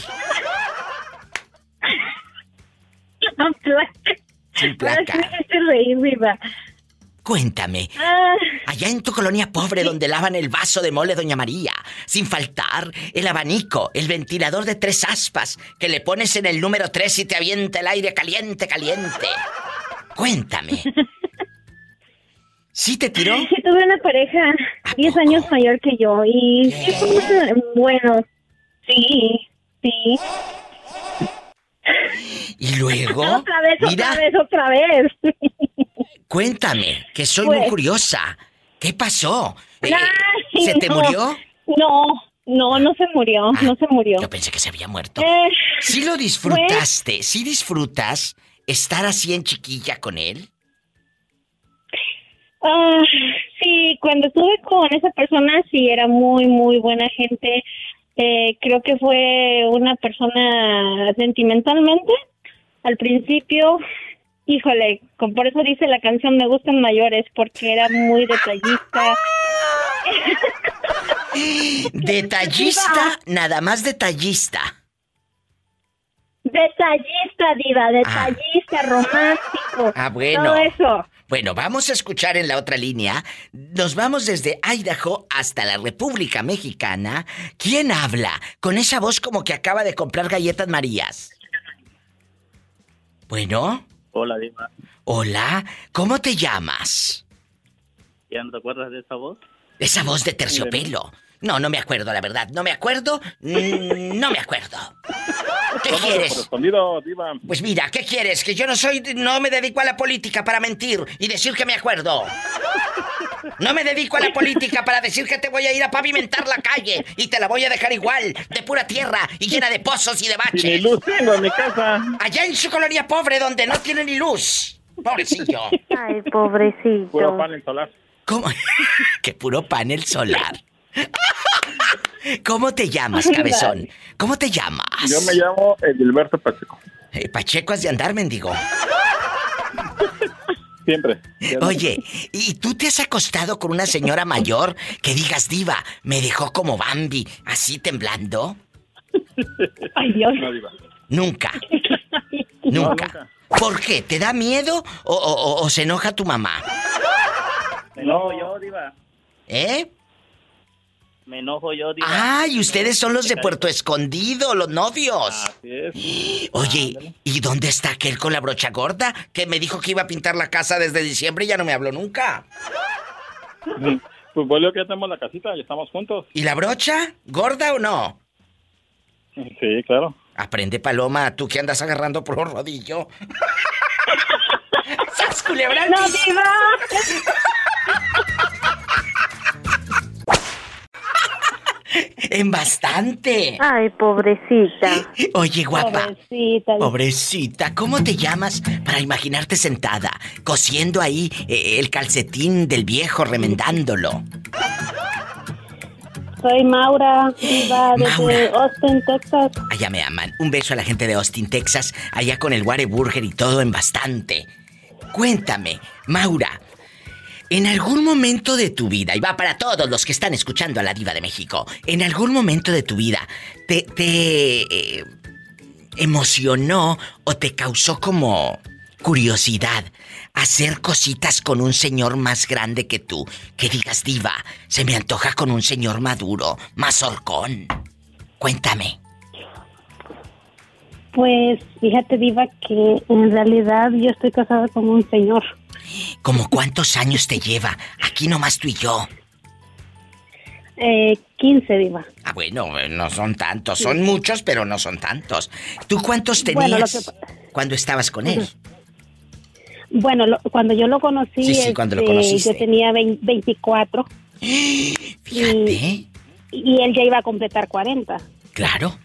Sin placa. viva. Cuéntame, Ah, allá en tu colonia pobre donde lavan el vaso de mole Doña María, sin faltar el abanico, el ventilador de tres aspas que le pones en el número tres y te avienta el aire caliente, caliente. Cuéntame. [LAUGHS] ¿Sí te tiró? Sí, tuve una pareja 10 años mayor que yo y una- bueno, sí, sí. Y luego, Otra vez, mira, otra vez, otra vez. [LAUGHS] cuéntame, que soy muy Pues- curiosa. ¿Qué pasó? Eh, Ay, ¿Se te no. murió? No, no, no se murió, no se murió. Yo pensé que se había muerto. Eh, ¿Sí lo disfrutaste? ¿Sí disfrutas estar así en chiquilla con él? Ah, sí, cuando estuve con esa persona, sí, era muy, muy buena gente. Eh, creo que fue una persona sentimentalmente. Al principio, híjole, con- por eso dice la canción Me gustan mayores, porque era muy detallista. [LAUGHS] Detallista, nada más detallista. Detallista, diva, detallista, romántico. Ah, bueno. Todo eso. Bueno, vamos a escuchar en la otra línea. Nos vamos desde Idaho hasta la República Mexicana. ¿Quién habla? Con esa voz como que acaba de comprar galletas Marías. Bueno, Hola, Diva. hola, ¿cómo te llamas? ¿Ya no te acuerdas de esa voz? Esa voz de terciopelo. No, no me acuerdo, la verdad. No me acuerdo. Mm, No me acuerdo. ¿Qué quieres? Diva. Pues mira, ¿qué quieres? Que yo no soy, no me dedico a la política para mentir y decir que me acuerdo. No me dedico a la política para decir que te voy a ir a pavimentar la calle y te la voy a dejar igual, de pura tierra y llena de pozos y de baches. Ni luz tengo en mi casa. Allá en su colonia pobre donde no tiene ni luz. Pobrecillo. Ay, pobrecito. Puro panel solar. ¿Cómo? [LAUGHS] que puro panel solar. ¿Cómo te llamas, cabezón? ¿Cómo te llamas? Yo me llamo Edilberto Pacheco. Eh, Pacheco has de andar, mendigo. Siempre. Oye, ¿y tú te has acostado con una señora mayor que digas, diva, me dejó como Bambi, así temblando? Ay, Dios. No, Diva. Nunca. [LAUGHS] Nunca. ¿Por qué? ¿Te da miedo o, o- se enoja tu mamá? Enojo yo, Diva. ¿Eh? Me enojo yo, Diva. Ah, y ustedes son los de Puerto Escondido, los novios. Así es. Oye, ¿y dónde está aquel con la brocha gorda que me dijo que iba a pintar la casa desde diciembre y ya no me habló nunca? [LAUGHS] Pues volvió que ya tenemos la casita y estamos juntos. ¿Y la brocha? ¿Gorda o no? Sí, claro. Aprende, Paloma, tú que andas agarrando por un rodillo. [LAUGHS] ¡Sas, culebra! ¡No, diva! [LAUGHS] En bastante. Ay, pobrecita. Oye, guapa. Pobrecita. Pobrecita, ¿cómo te llamas para imaginarte sentada, cosiendo ahí eh, el calcetín del viejo, remendándolo? Soy Maura, diva, desde Austin, Texas. Allá me aman. Un beso a la gente de Austin, Texas, allá con el Whataburger y todo en bastante. Cuéntame, Maura, en algún momento de tu vida, y va para todos los que están escuchando a la diva de México, en algún momento de tu vida, ¿te, eh, emocionó o te causó como curiosidad hacer cositas con un señor más grande que tú? Que digas, diva, se me antoja con un señor maduro, más horcón. Cuéntame. Pues fíjate, Diva, que en realidad yo estoy casada con un señor. ¿Cómo cuántos años te lleva? Aquí nomás tú y yo. Eh, 15, Diva. Ah, bueno, eh, no son tantos. Son muchos, pero no son tantos. ¿Tú cuántos Bueno, tenías cuando estabas con él? Bueno, lo- cuando yo lo conocí, Sí, sí, cuando lo este, conociste. yo tenía 20 24. [GASPS] Fíjate. Y, y él ya iba a completar 40. Claro.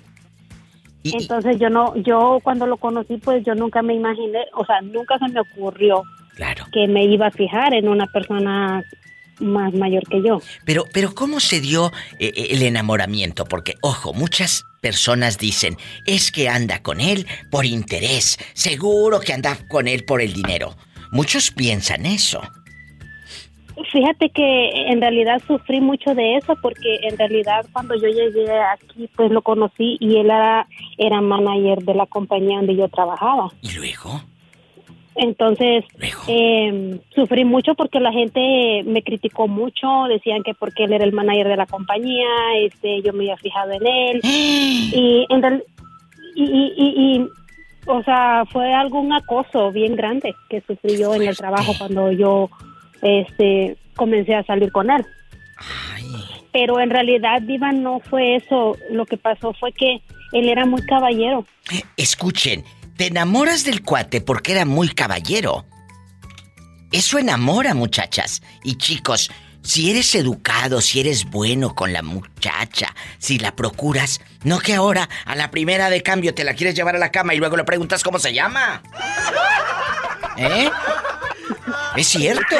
Entonces yo no, yo cuando lo conocí, pues yo nunca me imaginé, o sea, nunca se me ocurrió Claro. que me iba a fijar en una persona más mayor que yo. Pero, pero ¿cómo se dio eh, eh, el enamoramiento? Porque, ojo, muchas personas dicen, es que anda con él por interés, seguro que anda con él por el dinero. Muchos piensan eso. Fíjate que en realidad sufrí mucho de eso porque en realidad cuando yo llegué aquí pues lo conocí y él era, era manager de la compañía donde yo trabajaba. ¿Y luego? Entonces, eh, sufrí mucho porque la gente me criticó mucho, decían que porque él era el manager de la compañía, este, yo me había fijado en él. [GASPS] y, en y, y, y, o sea, fue algún acoso bien grande que sufrí yo en el trabajo cuando yo este, comencé a salir con él. Pero en realidad, Diva, no fue eso. Lo que pasó fue que él era muy caballero. Escuchen, te enamoras del cuate porque era muy caballero. Eso enamora, muchachas. Y chicos, si eres educado, si eres bueno con la muchacha, si la procuras, no que ahora a la primera de cambio te la quieres llevar a la cama y luego le preguntas cómo se llama. ¿Eh? Es cierto.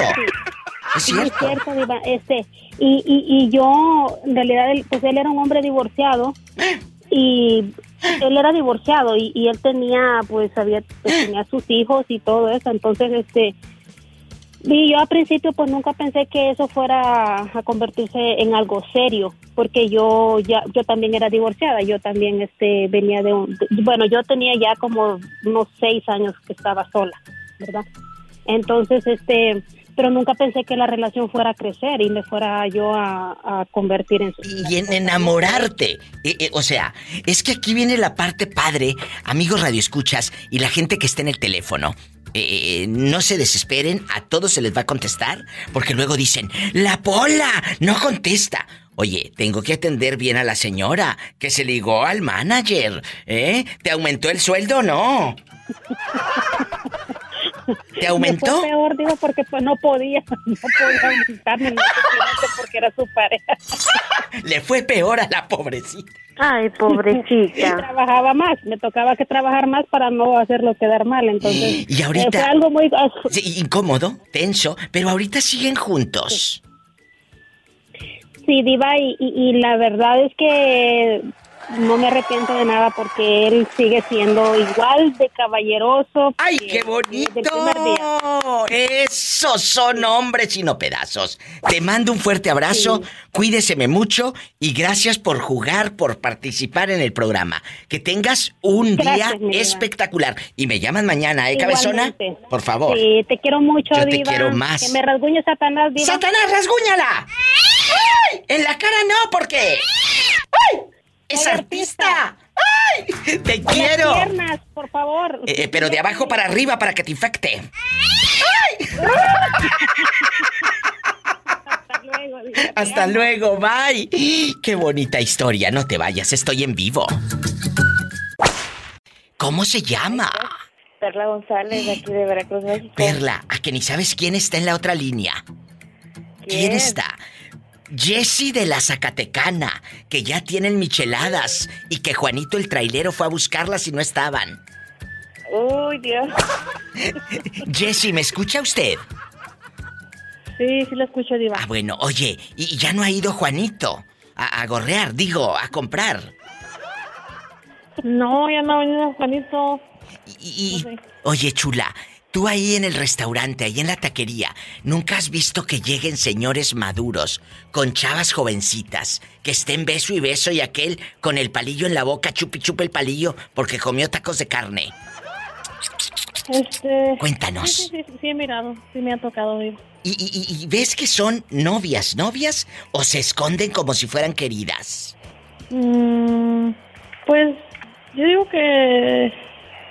Es cierto. Es cierto, Diva. Este, y, y, y yo, en realidad, pues él era un hombre divorciado. Y él era divorciado y, y él tenía, pues, había, pues, tenía sus hijos y todo eso. Entonces, este, y yo al principio, pues, nunca pensé que eso fuera a convertirse en algo serio, porque yo ya, yo también era divorciada. Yo también, este, venía de un, bueno, yo tenía ya como unos seis años que estaba sola, ¿verdad? Entonces, este, pero nunca pensé que la relación fuera a crecer y me fuera yo a, convertir en... Y en enamorarte. Eh, eh, o sea, es que aquí viene la parte padre, amigos radioescuchas y la gente que está en el teléfono. Eh, no se desesperen, a todos se les va a contestar, porque luego dicen, la pola, no contesta. Oye, tengo que atender bien a la señora que se ligó al manager, ¿eh? ¿Te aumentó el sueldo o no? [LAUGHS] [LAUGHS] ¿Te aumentó? fue peor, digo, porque pues no podía, [LAUGHS] no podía aumentarme, no porque era su pareja. [LAUGHS] Le fue peor a la pobrecita. Ay, pobrecita. trabajaba más, me tocaba que trabajar más para no hacerlo quedar mal, entonces. Y ahorita. fue algo muy. Sí, incómodo, tenso, pero ahorita siguen juntos. Sí, Diva, y, y la verdad es que no me arrepiento de nada porque él sigue siendo igual de caballeroso. ¡Ay, qué bonito! Esos son hombres y no pedazos. Te mando un fuerte abrazo, cuídeseme mucho y gracias por jugar, por participar en el programa. Que tengas un día espectacular. Y me llaman mañana, ¿eh, cabezona? Por favor. Sí, te quiero mucho, Yo te quiero más. Que me rasguñe Satanás, Diva. ¡Satanás, rasguñala! ¡Ay! En la cara no, porque... ¡Ay! ¡Es artista! ¡Ay! ¡Te quiero! Las piernas, por favor. Eh, eh, pero de abajo para arriba para que te infecte. ¡Ay! [LAUGHS] [LAUGHS] Hasta luego. Hasta luego, bye. Qué bonita historia, no te vayas, estoy en vivo. ¿Cómo se llama? Perla González, aquí de Veracruz, México. Perla, a que ni sabes quién está en la otra línea. ¿Quién, ¿Quién está? Jessie de la Zacatecana, que ya tienen micheladas y que Juanito el trailero fue a buscarlas y no estaban. Uy, Dios. [LAUGHS] Jessie, ¿me escucha usted? Sí, sí lo escucho, Diva. Ah, bueno, oye, ¿y ya no ha ido Juanito a, gorrear, digo, a comprar? No, ya no ha venido Juanito. Y, oye, chula, Tú ahí en el restaurante, ahí en la taquería, ¿nunca has visto que lleguen señores maduros con chavas jovencitas que estén beso y beso y aquel con el palillo en la boca, chupi chupi el palillo porque comió tacos de carne? Este... Cuéntanos. Sí, sí, sí, he mirado, sí me ha tocado ver. ¿Y, ves que son novias, novias o se esconden como si fueran queridas? Mm, pues yo digo que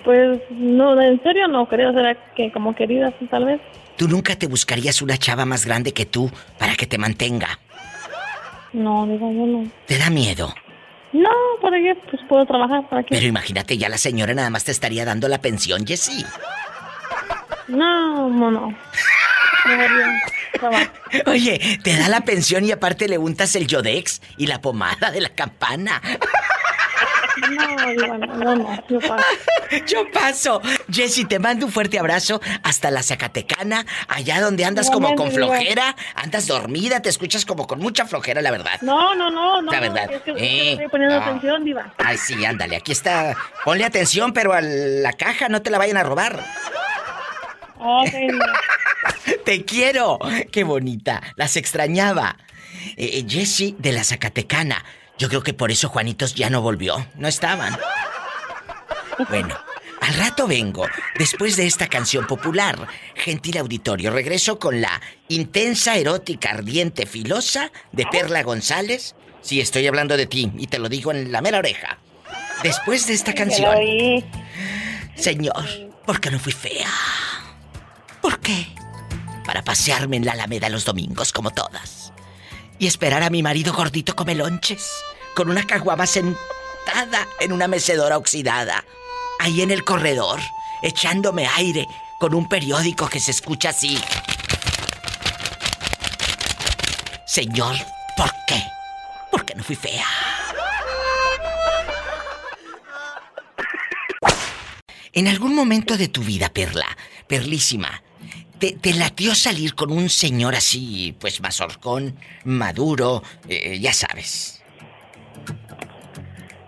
pues no, en serio no, creo, será que como queridas tal vez. ¿Tú nunca te buscarías una chava más grande que tú para que te mantenga? No, digo yo no. ¿Te da miedo? No, ¿para qué? Pues puedo trabajar, ¿para qué? Pero imagínate, ya la señora nada más te estaría dando la pensión, Jessie. No, no, no. Oye, te da la pensión y aparte le untas el Yodex y la pomada de la campana. No, no, no, no, yo paso. [LAUGHS] Yo paso. Jessy, te mando un fuerte abrazo hasta la Zacatecana, allá donde andas como con flojera, andas dormida, te escuchas como con mucha flojera, la verdad. No, no, no, no. La no, verdad. Que, es que Eh, estoy poniendo no. atención, Diva. Ay, sí, ándale, aquí está. Ponle atención, pero a la caja no te la vayan a robar. [LAUGHS] Te quiero. Qué bonita. Las extrañaba. Eh, eh, Jessie de la Zacatecana. Yo creo que por eso Juanitos ya no volvió. No estaban. Bueno, al rato vengo. Después de esta canción popular, gentil auditorio, regreso con la intensa, erótica, ardiente, filosa de Perla González. Sí, estoy hablando de ti y te lo digo en la mera oreja. Después de esta canción. Señor, ¿por qué no fui fea? ¿Por qué? Para pasearme en la Alameda los domingos como todas. Y esperar a mi marido gordito come lonches. Con una caguama sentada en una mecedora oxidada. Ahí en el corredor, echándome aire con un periódico que se escucha así. Señor, ¿por qué? ¿Por qué no fui fea? En algún momento de tu vida, Perla, Perlísima, ¿te, te latió salir con un señor así, pues mazorcón, maduro, eh, ya sabes?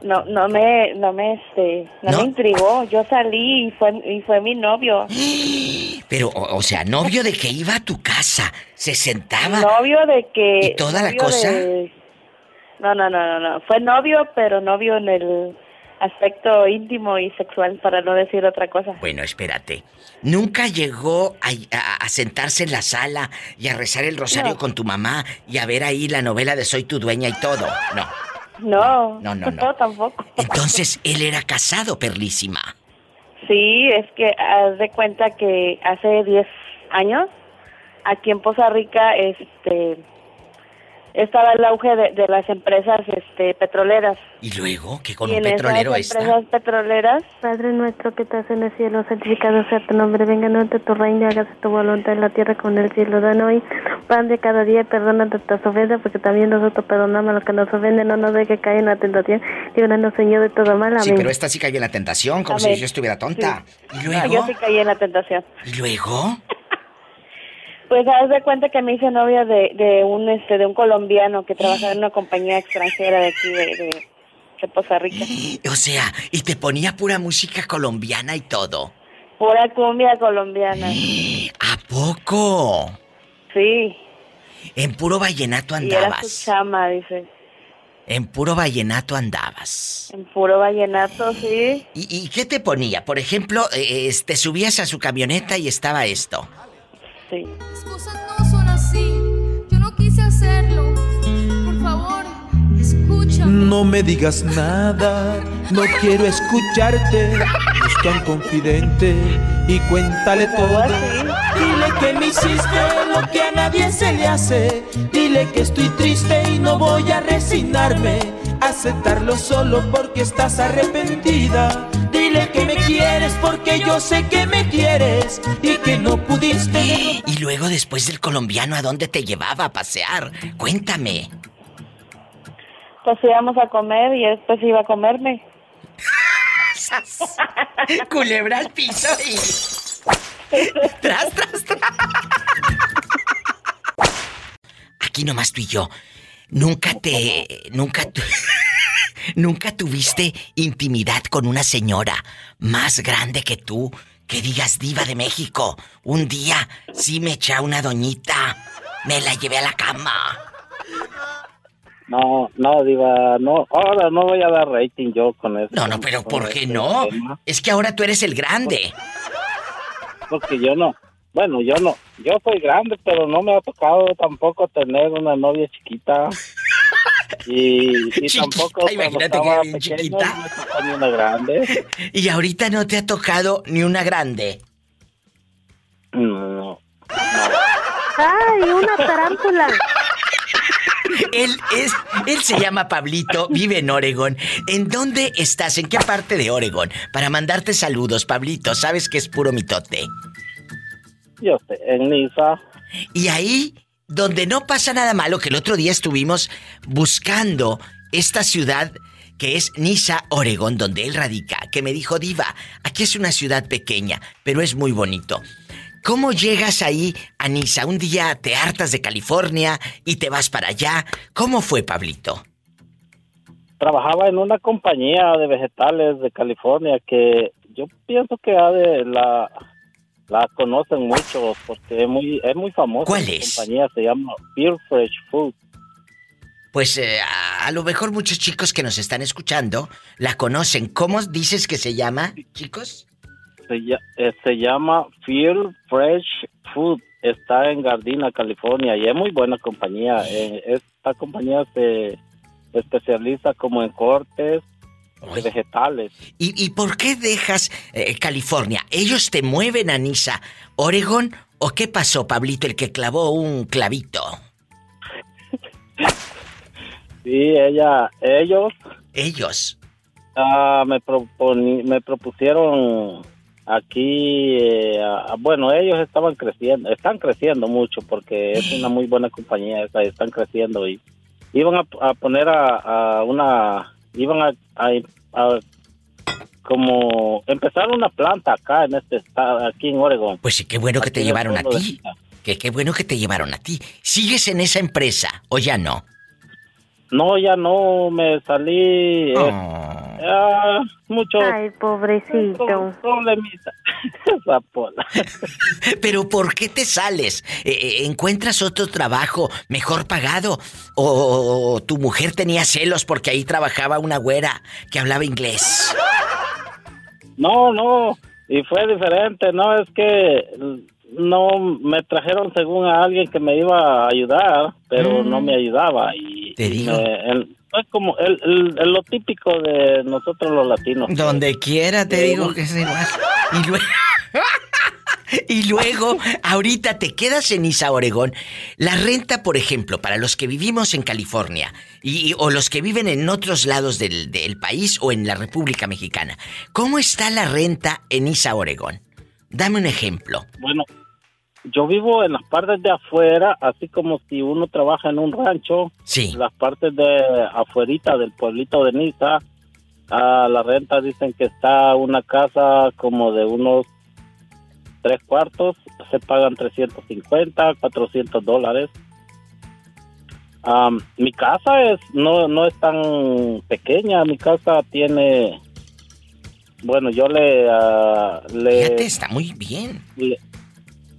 No, no me, no me, este, no, ¿No? me intrigó. Yo salí y fue, y fue mi novio. [GASPS] Pero, o, o sea, novio de que iba a tu casa, se sentaba. Novio de que. ¿Y toda la cosa? de- No, no, no, no, no. Fue novio, pero novio en el aspecto íntimo y sexual, para no decir otra cosa. Bueno, espérate. ¿Nunca llegó a, a- a sentarse en la sala y a rezar el rosario No. con tu mamá y a ver ahí la novela de Soy tu dueña y todo? No. No, No, no, [LAUGHS] no. tampoco. Entonces, él era casado, Perlísima. Sí, es que haz de cuenta que hace 10 años, aquí en Poza Rica, este, estaba el auge de, de las empresas este, petroleras. Y luego, que con y un en petrolero esas está. empresas petroleras, Padre nuestro que estás en el cielo, santificado sea tu nombre, venga a tu reino, hágase tu voluntad en la tierra como en el cielo. Danos hoy pan de cada día, perdona nuestras ofensas, porque también nosotros perdonamos a los que nos ofenden, no nos dejes caer en la tentación, líbranos Señor de todo mal, amén. Sí, pero esta sí cayó en la tentación, como Amén. si yo estuviera tonta. Y yo luego, sí caí en la tentación. y luego, Pues haz de cuenta que me hice novia de, de un este de un colombiano que trabajaba en una compañía extranjera de aquí de, de, de Poza Rica. [GASPS] o sea, y te ponía pura música colombiana y todo. Pura cumbia colombiana. [GASPS] ¿A poco? Sí. En puro vallenato Y era su andabas. chama, dice. En puro vallenato andabas. En puro vallenato, sí. ¿Y, y qué te ponía? Por ejemplo, eh, eh, te subías a su camioneta y estaba esto. Sí. Cosas no son así. Yo no quise hacerlo. Escúchame. No me digas nada, no quiero escucharte. Busca un confidente y cuéntale todo. Dile que me hiciste lo que a nadie se le hace. Dile que estoy triste y no voy a resignarme. Aceptarlo solo porque estás arrepentida. Dile que me quieres porque yo sé que me quieres y que no pudiste. Y luego, después del colombiano, ¿a dónde te llevaba a pasear? Cuéntame. Pues íbamos a comer y después iba a comerme. [LAUGHS] Culebra al piso y. [LAUGHS] tras, tras, tras. Aquí nomás tú y yo. Nunca te. Nunca tu- [LAUGHS] Nunca tuviste intimidad con una señora más grande que tú. Que digas diva de México. Un día sí me eché a una doñita. Me la llevé a la cama. No, no, Diva, no, ahora no voy a dar rating yo con eso. No, no, pero ¿por qué este no? tema, Es que ahora tú eres el grande. Porque yo no, bueno, yo no, yo soy grande, pero no me ha tocado tampoco tener una novia chiquita. [LAUGHS] Y, y tampoco imagínate que bien pequeño chiquita. no me tocó ni una grande. [LAUGHS] Y ahorita no te ha tocado ni una grande. No, ¡Ay, una tarántula! [LAUGHS] Él es, él se llama Pablito, vive en Oregón. ¿En dónde estás? ¿En qué parte de Oregón? Para mandarte saludos, Pablito. Sabes que es puro mitote. yo sé, en Niza. Y ahí, donde no pasa nada malo, que el otro día estuvimos buscando esta ciudad que es Nisa, Oregón, donde él radica, que me dijo, Diva, aquí es una ciudad pequeña, pero es muy bonito. ¿Cómo llegas ahí a Nisa? Un día te hartas de California y te vas para allá. ¿Cómo fue, Pablito? Trabajaba en una compañía de vegetales de California que yo pienso que la la conocen mucho porque es muy es muy famosa. ¿Cuál La es? compañía se llama Pure Fresh Food. Pues eh, a, a lo mejor muchos chicos que nos están escuchando la conocen. ¿Cómo dices que se llama, chicos? Se, eh, se llama Pure Fresh Food. Está en Gardena, California y es muy buena compañía. Eh, esta compañía se especializa como en cortes de vegetales. ¿Y, y por qué dejas eh, California? ¿Ellos te mueven a Nisa, Oregon? ¿O qué pasó, Pablito, el que clavó un clavito? [LAUGHS] Sí, ella, ellos. Ellos. Ah, me, proponi- me propusieron aquí, eh, bueno, ellos estaban creciendo, están creciendo mucho porque es una muy buena compañía, esa, están creciendo y iban a, a poner a, a una, iban a, a- a como empezar una planta acá en este estado, aquí en Oregon. Pues sí, qué bueno que te Aquí llevaron a ti. Que qué bueno que te llevaron a ti. ¿Sigues en esa empresa o ya no? No, ya no, me salí. eh, ah, mucho. Ay, pobrecito. Problemita. [LAUGHS] [LAUGHS] Pero ¿por qué te sales? Eh, eh, ¿Encuentras otro trabajo mejor pagado? ¿O, tu mujer tenía celos porque ahí trabajaba una güera que hablaba inglés? No, no, y fue diferente, no, es que no me trajeron según a alguien que me iba a ayudar, pero no me ayudaba y, Te y digo. me- es como el, el- el- lo típico de nosotros los latinos. Donde quiera te digo que es igual. Y luego, [LAUGHS] y luego, ahorita te quedas en Isa, Oregón. La renta, por ejemplo, para los que vivimos en California y, o los que viven en otros lados del, del país o en la República Mexicana, ¿cómo está la renta en Isa, Oregón? Dame un ejemplo. Bueno, yo vivo en las partes de afuera, así como si uno trabaja en un rancho. Sí. Las partes de afuerita del pueblito de Niza, a la renta dicen que está una casa como de unos tres cuartos, se pagan 350, 400 dólares. Am, mi casa es no no es tan pequeña, mi casa tiene bueno, yo le le Fíjate, está muy bien. le-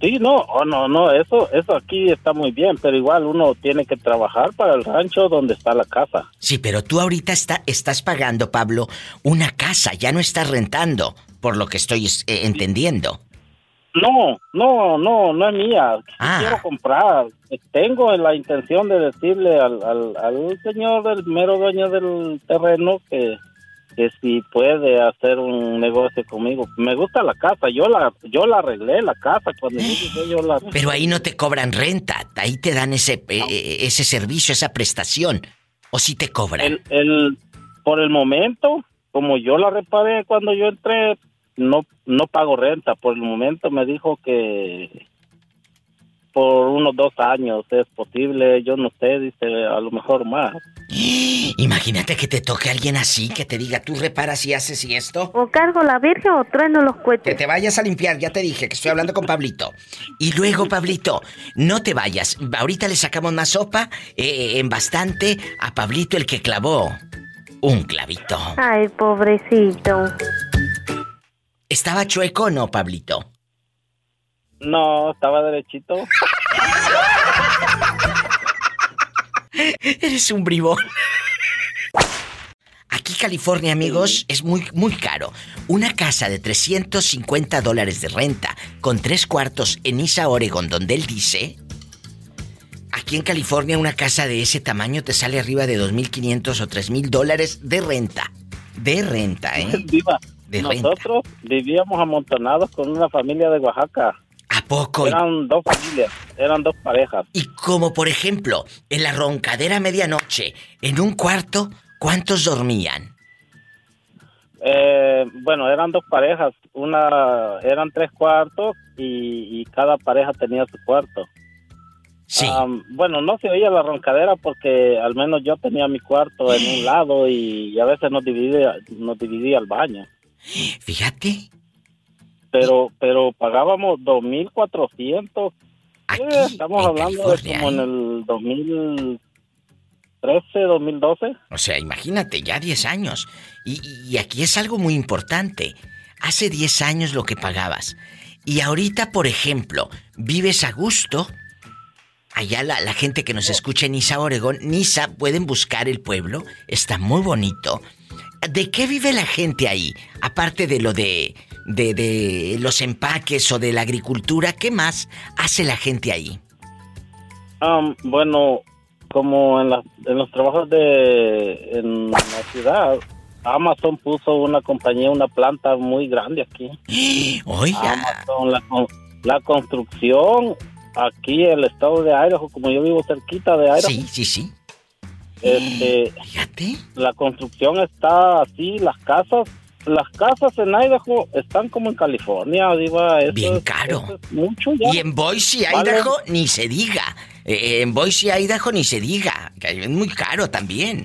Sí, no, oh, no, no, eso, eso aquí está muy bien, pero igual uno tiene que trabajar para el rancho donde está la casa. Sí, pero tú ahorita está, estás pagando, Pablo, una casa, ya no estás rentando, por lo que estoy eh, entendiendo. No, no, no, no es mía. Ah. Quiero comprar. Tengo la intención de decirle al, al, al señor, el mero dueño del terreno, que, que si puede hacer un negocio conmigo. Me gusta la casa, yo la, yo la arreglé la casa cuando yo la [GASPS] Pero ahí no te cobran renta, ahí te dan ese, eh, eh, ese servicio, esa prestación. ¿O si te cobran? El, el, por el momento, como yo la reparé cuando yo entré, no, no pago renta. Por el momento me dijo que por unos dos años es posible, yo no sé, dice, a lo mejor más. [GASPS] Imagínate que te toque alguien así, que te diga, tú reparas y haces y esto. O cargo la virgen o trueno los Que cohetes. te vayas a limpiar, ya te dije que estoy hablando con Pablito. Y luego, Pablito, no te vayas. Ahorita le sacamos más sopa eh, en bastante a Pablito el que clavó un clavito. Ay, pobrecito. ¿Estaba chueco o no, Pablito? No, estaba derechito. Eres un bribón. Aquí California, amigos, es muy, muy caro. Una casa de 350 dólares de renta con tres cuartos en Isa, Oregon, donde él dice... Aquí en California una casa de ese tamaño te sale arriba de 2.500 o 3.000 dólares de renta. De renta, ¿eh? Viva. De renta. Nosotros vivíamos amontonados con una familia de Oaxaca. ¿A poco? Eran dos familias, eran dos parejas. Y como por ejemplo, en la roncadera a medianoche, en un cuarto, ¿cuántos dormían? Eh, bueno, eran dos parejas, una eran tres cuartos y, y cada pareja tenía su cuarto. Sí. bueno, no se oía la roncadera porque al menos yo tenía mi cuarto en un lado y, a veces nos dividía, nos dividía el baño. [GASPS] Fíjate. Pero, pero pagábamos 2.400. Aquí, eh, estamos hablando de como en el 2013, 2012. O sea, imagínate, ya 10 años. Y, y aquí es algo muy importante. Hace 10 años lo que pagabas. Y ahorita, por ejemplo, vives a gusto allá la, gente que nos escucha en Nisa, Oregón, Nisa, pueden buscar el pueblo, está muy bonito. ¿De qué vive la gente ahí? Aparte de lo de, de, los empaques o de la agricultura, ¿qué más hace la gente ahí? bueno, como en, en los trabajos de en la ciudad, Amazon puso una compañía, una planta muy grande aquí. Oiga. Amazon, la, la construcción aquí el estado de Idaho, como yo vivo cerquita de Idaho. Sí, sí, sí. Este, [GASPS] Fíjate. La construcción está así, las casas, las casas en Idaho están como en California, diva. Bien caro. mucho ya. Y en Boise, Idaho, ni se diga. Eh, en Boise, Idaho, ni se diga. Es muy caro también.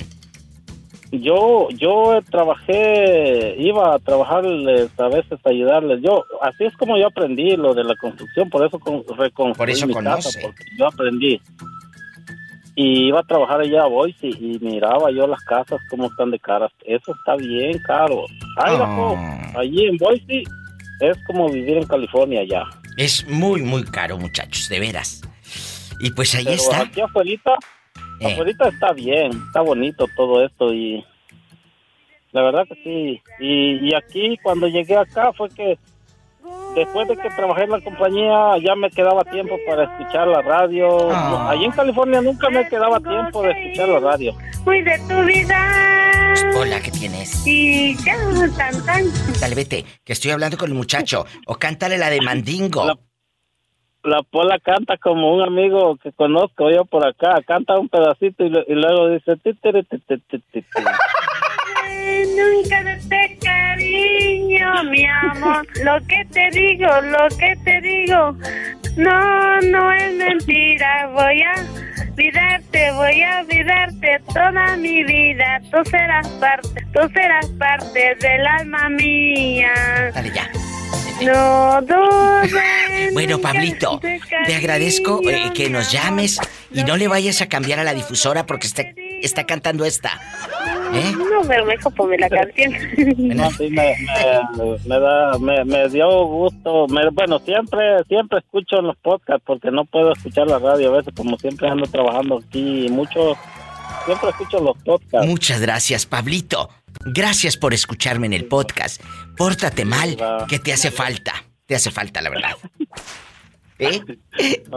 Yo, yo trabajé, iba a trabajarles a veces a ayudarles. Yo, así es como yo aprendí lo de la construcción, por eso reconstruí por eso mi conoce. casa, porque yo aprendí. Y iba a trabajar allá a Boise y miraba yo las casas como están de caras. Eso está bien caro. Ay, Ah. allí en Boise es como vivir en California ya. Es muy, muy caro, muchachos, de veras. Y pues ahí Pero está. Aquí afuera, Eh. afuera está bien, está bonito todo esto y la verdad que sí. Y, y aquí cuando llegué acá fue que después de que trabajé en la compañía ya me quedaba tiempo para escuchar la radio. Ah. Allí en California nunca me quedaba tiempo de escuchar la radio. Muy de tu vida. Hola, ¿qué tienes? Y ya, tan, tan. Dale, vete, que estoy hablando con el muchacho. O cántale la de Mandingo. La, la Pola canta como un amigo que conozco yo por acá. Canta un pedacito y, lo- y luego dice... "Ti, tiri, ti, ti, ti, ti, ti". Nunca te cariño, mi amor. Lo que te digo, lo que te digo. No, no es mentira. Voy a olvidarte, voy a olvidarte toda mi vida. Tú serás parte, tú serás parte del alma mía. Dale ya. No dudes. Bueno, Pablito, de te agradezco eh, que nos llames y no le vayas a cambiar a la difusora porque está, está cantando esta. ¿Eh? No, pero mejor ponme la canción. [LAUGHS] No, sí, me, me, me da, me, me dio gusto. Me- bueno, siempre siempre escucho los podcasts porque no puedo escuchar la radio a veces, como siempre ando trabajando aquí mucho. Siempre escucho los podcasts. Muchas gracias, Pablito. Gracias por escucharme en el podcast. Pórtate mal, que te hace falta. Te hace falta, la verdad. [LAUGHS] ¿Eh?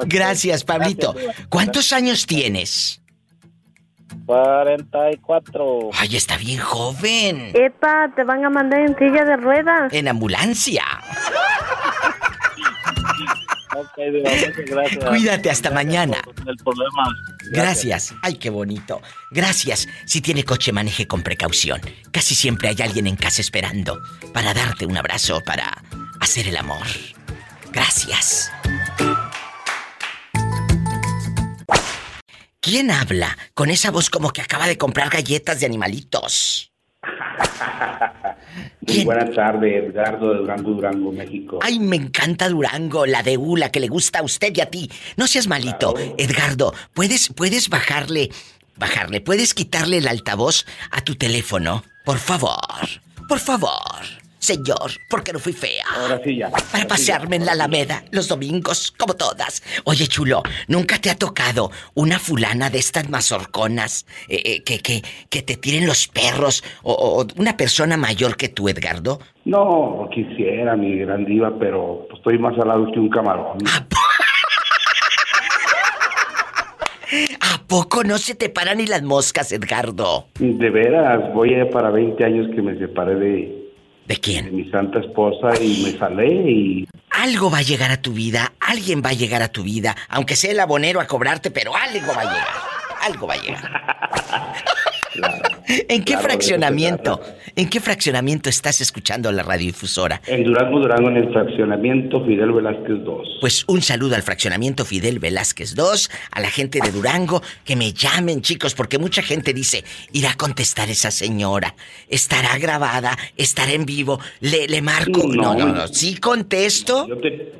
Gracias, Pablito. ¿Cuántos años tienes? 44. Ay, está bien joven. Epa, te van a mandar en silla de ruedas. En ambulancia. Ok, Diva, muchas gracias. Cuídate, hasta mañana. El problema. Gracias. Ay, qué bonito. Gracias. Si tiene coche, maneje con precaución. Casi siempre hay alguien en casa esperando para darte un abrazo, para hacer el amor. Gracias. ¿Quién habla con esa voz como que acaba de comprar galletas de animalitos? [LAUGHS] Muy buenas tardes, Edgardo de Durango, Durango, México. Ay, me encanta Durango, la de U, la que le gusta a usted y a ti. No seas malito. Edgardo, ¿puedes, puedes bajarle, bajarle, puedes quitarle el altavoz a tu teléfono? Por favor, por favor. Señor, porque no fui fea. Ahora sí ya. Para pasearme en la Alameda los domingos, como todas. Oye, chulo, ¿nunca te ha tocado una fulana de estas mazorconas eh, eh, que, que, que te tiren los perros? O, o una persona mayor que tú, Edgardo? No, quisiera, mi gran diva, pero estoy más salado que un camarón. ¿A poco no se te paran ni las moscas, Edgardo? De veras, voy a para 20 años que me separé de... ¿De quién? De mi santa esposa y me salé y... Algo va a llegar a tu vida, alguien va a llegar a tu vida, aunque sea el abonero a cobrarte, pero algo va a llegar. Algo va a llegar. [LAUGHS] [LAUGHS] ¿En qué Claro, fraccionamiento? ¿En qué fraccionamiento estás escuchando la radiodifusora? En Durango, Durango, en el fraccionamiento Fidel Velázquez 2. Pues un saludo al fraccionamiento Fidel Velázquez 2, a la gente de Durango, que me llamen chicos, porque mucha gente dice, irá a contestar esa señora, estará grabada, estará en vivo, le, le marco. No, no, no, sí contesto.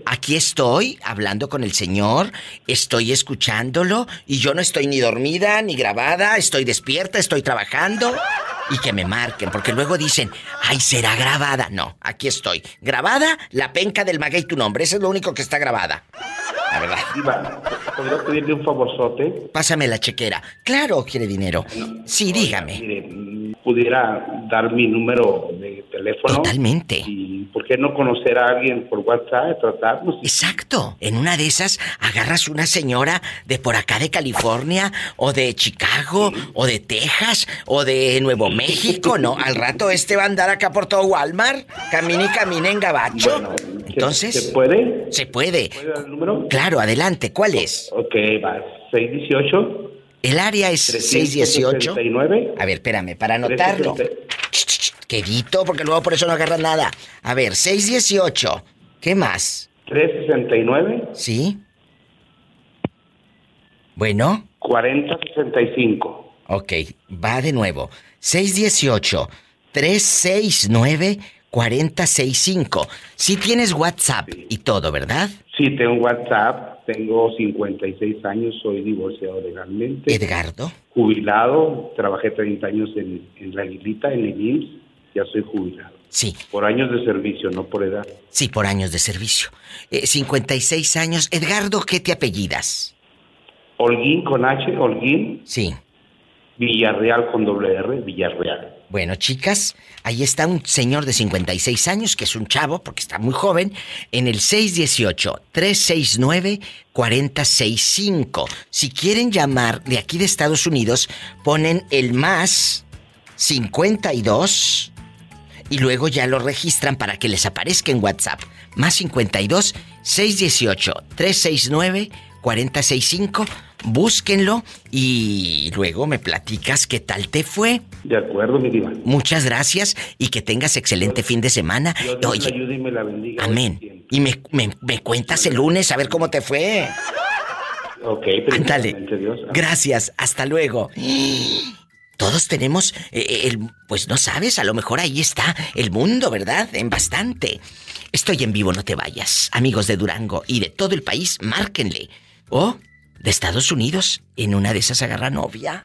Aquí estoy hablando con el señor, estoy escuchándolo y yo no estoy ni dormida ni grabada, estoy despierta, estoy trabajando. Y que me marquen, porque luego dicen, ay, será grabada. No, aquí estoy. Grabada, la penca del maguey tu nombre. Eso es lo único que está grabada. La verdad. Diva, ¿podría pedirle un favorzote? Pásame la chequera. Claro, quiere dinero. Sí, dígame. Mire, pudiera dar mi número de teléfono. Totalmente. Y por qué no conocer a alguien por WhatsApp, tratarnos. Exacto. En una de esas agarras una señora de por acá de California, o de Chicago, o de Texas, o de Nuevo México, ¿no? Al rato este va a andar acá por todo Walmart. Camine y camine en gabacho. Entonces. ¿Se puede? Se puede. ¿Puede dar el número? Claro, adelante. ¿Cuál es? Ok, va. 618. El área es 618. 369. A ver, espérame, para anotarlo. Quedito, porque luego por eso no agarras nada. A ver, 618. ¿Qué más? 369. ¿Sí? Bueno. 4065. Ok, va de nuevo. 618-369-4065. Sí tienes WhatsApp y todo, ¿verdad? Sí, tengo WhatsApp, tengo 56 años, soy divorciado legalmente. Edgardo. Jubilado, trabajé 30 años en, en la Aguilita, en el IMSS, ya soy jubilado. Sí. Por años de servicio, no por edad. Sí, por años de servicio. Eh, 56 años. Edgardo, ¿qué te apellidas? Holguín con H, Holguín. Sí. Villarreal con doble R, Villarreal. Bueno, chicas, ahí está un señor de 56 años, que es un chavo, porque está muy joven, en el 618-369-4065. Si quieren llamar de aquí de Estados Unidos, ponen el más 52 y luego ya lo registran para que les aparezca en WhatsApp. Más 52 618 369 4065. Búsquenlo y luego me platicas qué tal te fue. De acuerdo, mi diva. Muchas gracias y que tengas excelente fin de semana. Dios me Oye, ayude y me la bendiga. amén. Y me, me- me cuentas el lunes a ver cómo te fue. Ok, Dios. Gracias, hasta luego. Todos tenemos, eh, el, pues no sabes, a lo mejor ahí está el mundo, ¿verdad? En bastante. Estoy en vivo, no te vayas. Amigos de Durango y de todo el país, márquenle. O de Estados Unidos, en una de esas agarra novia.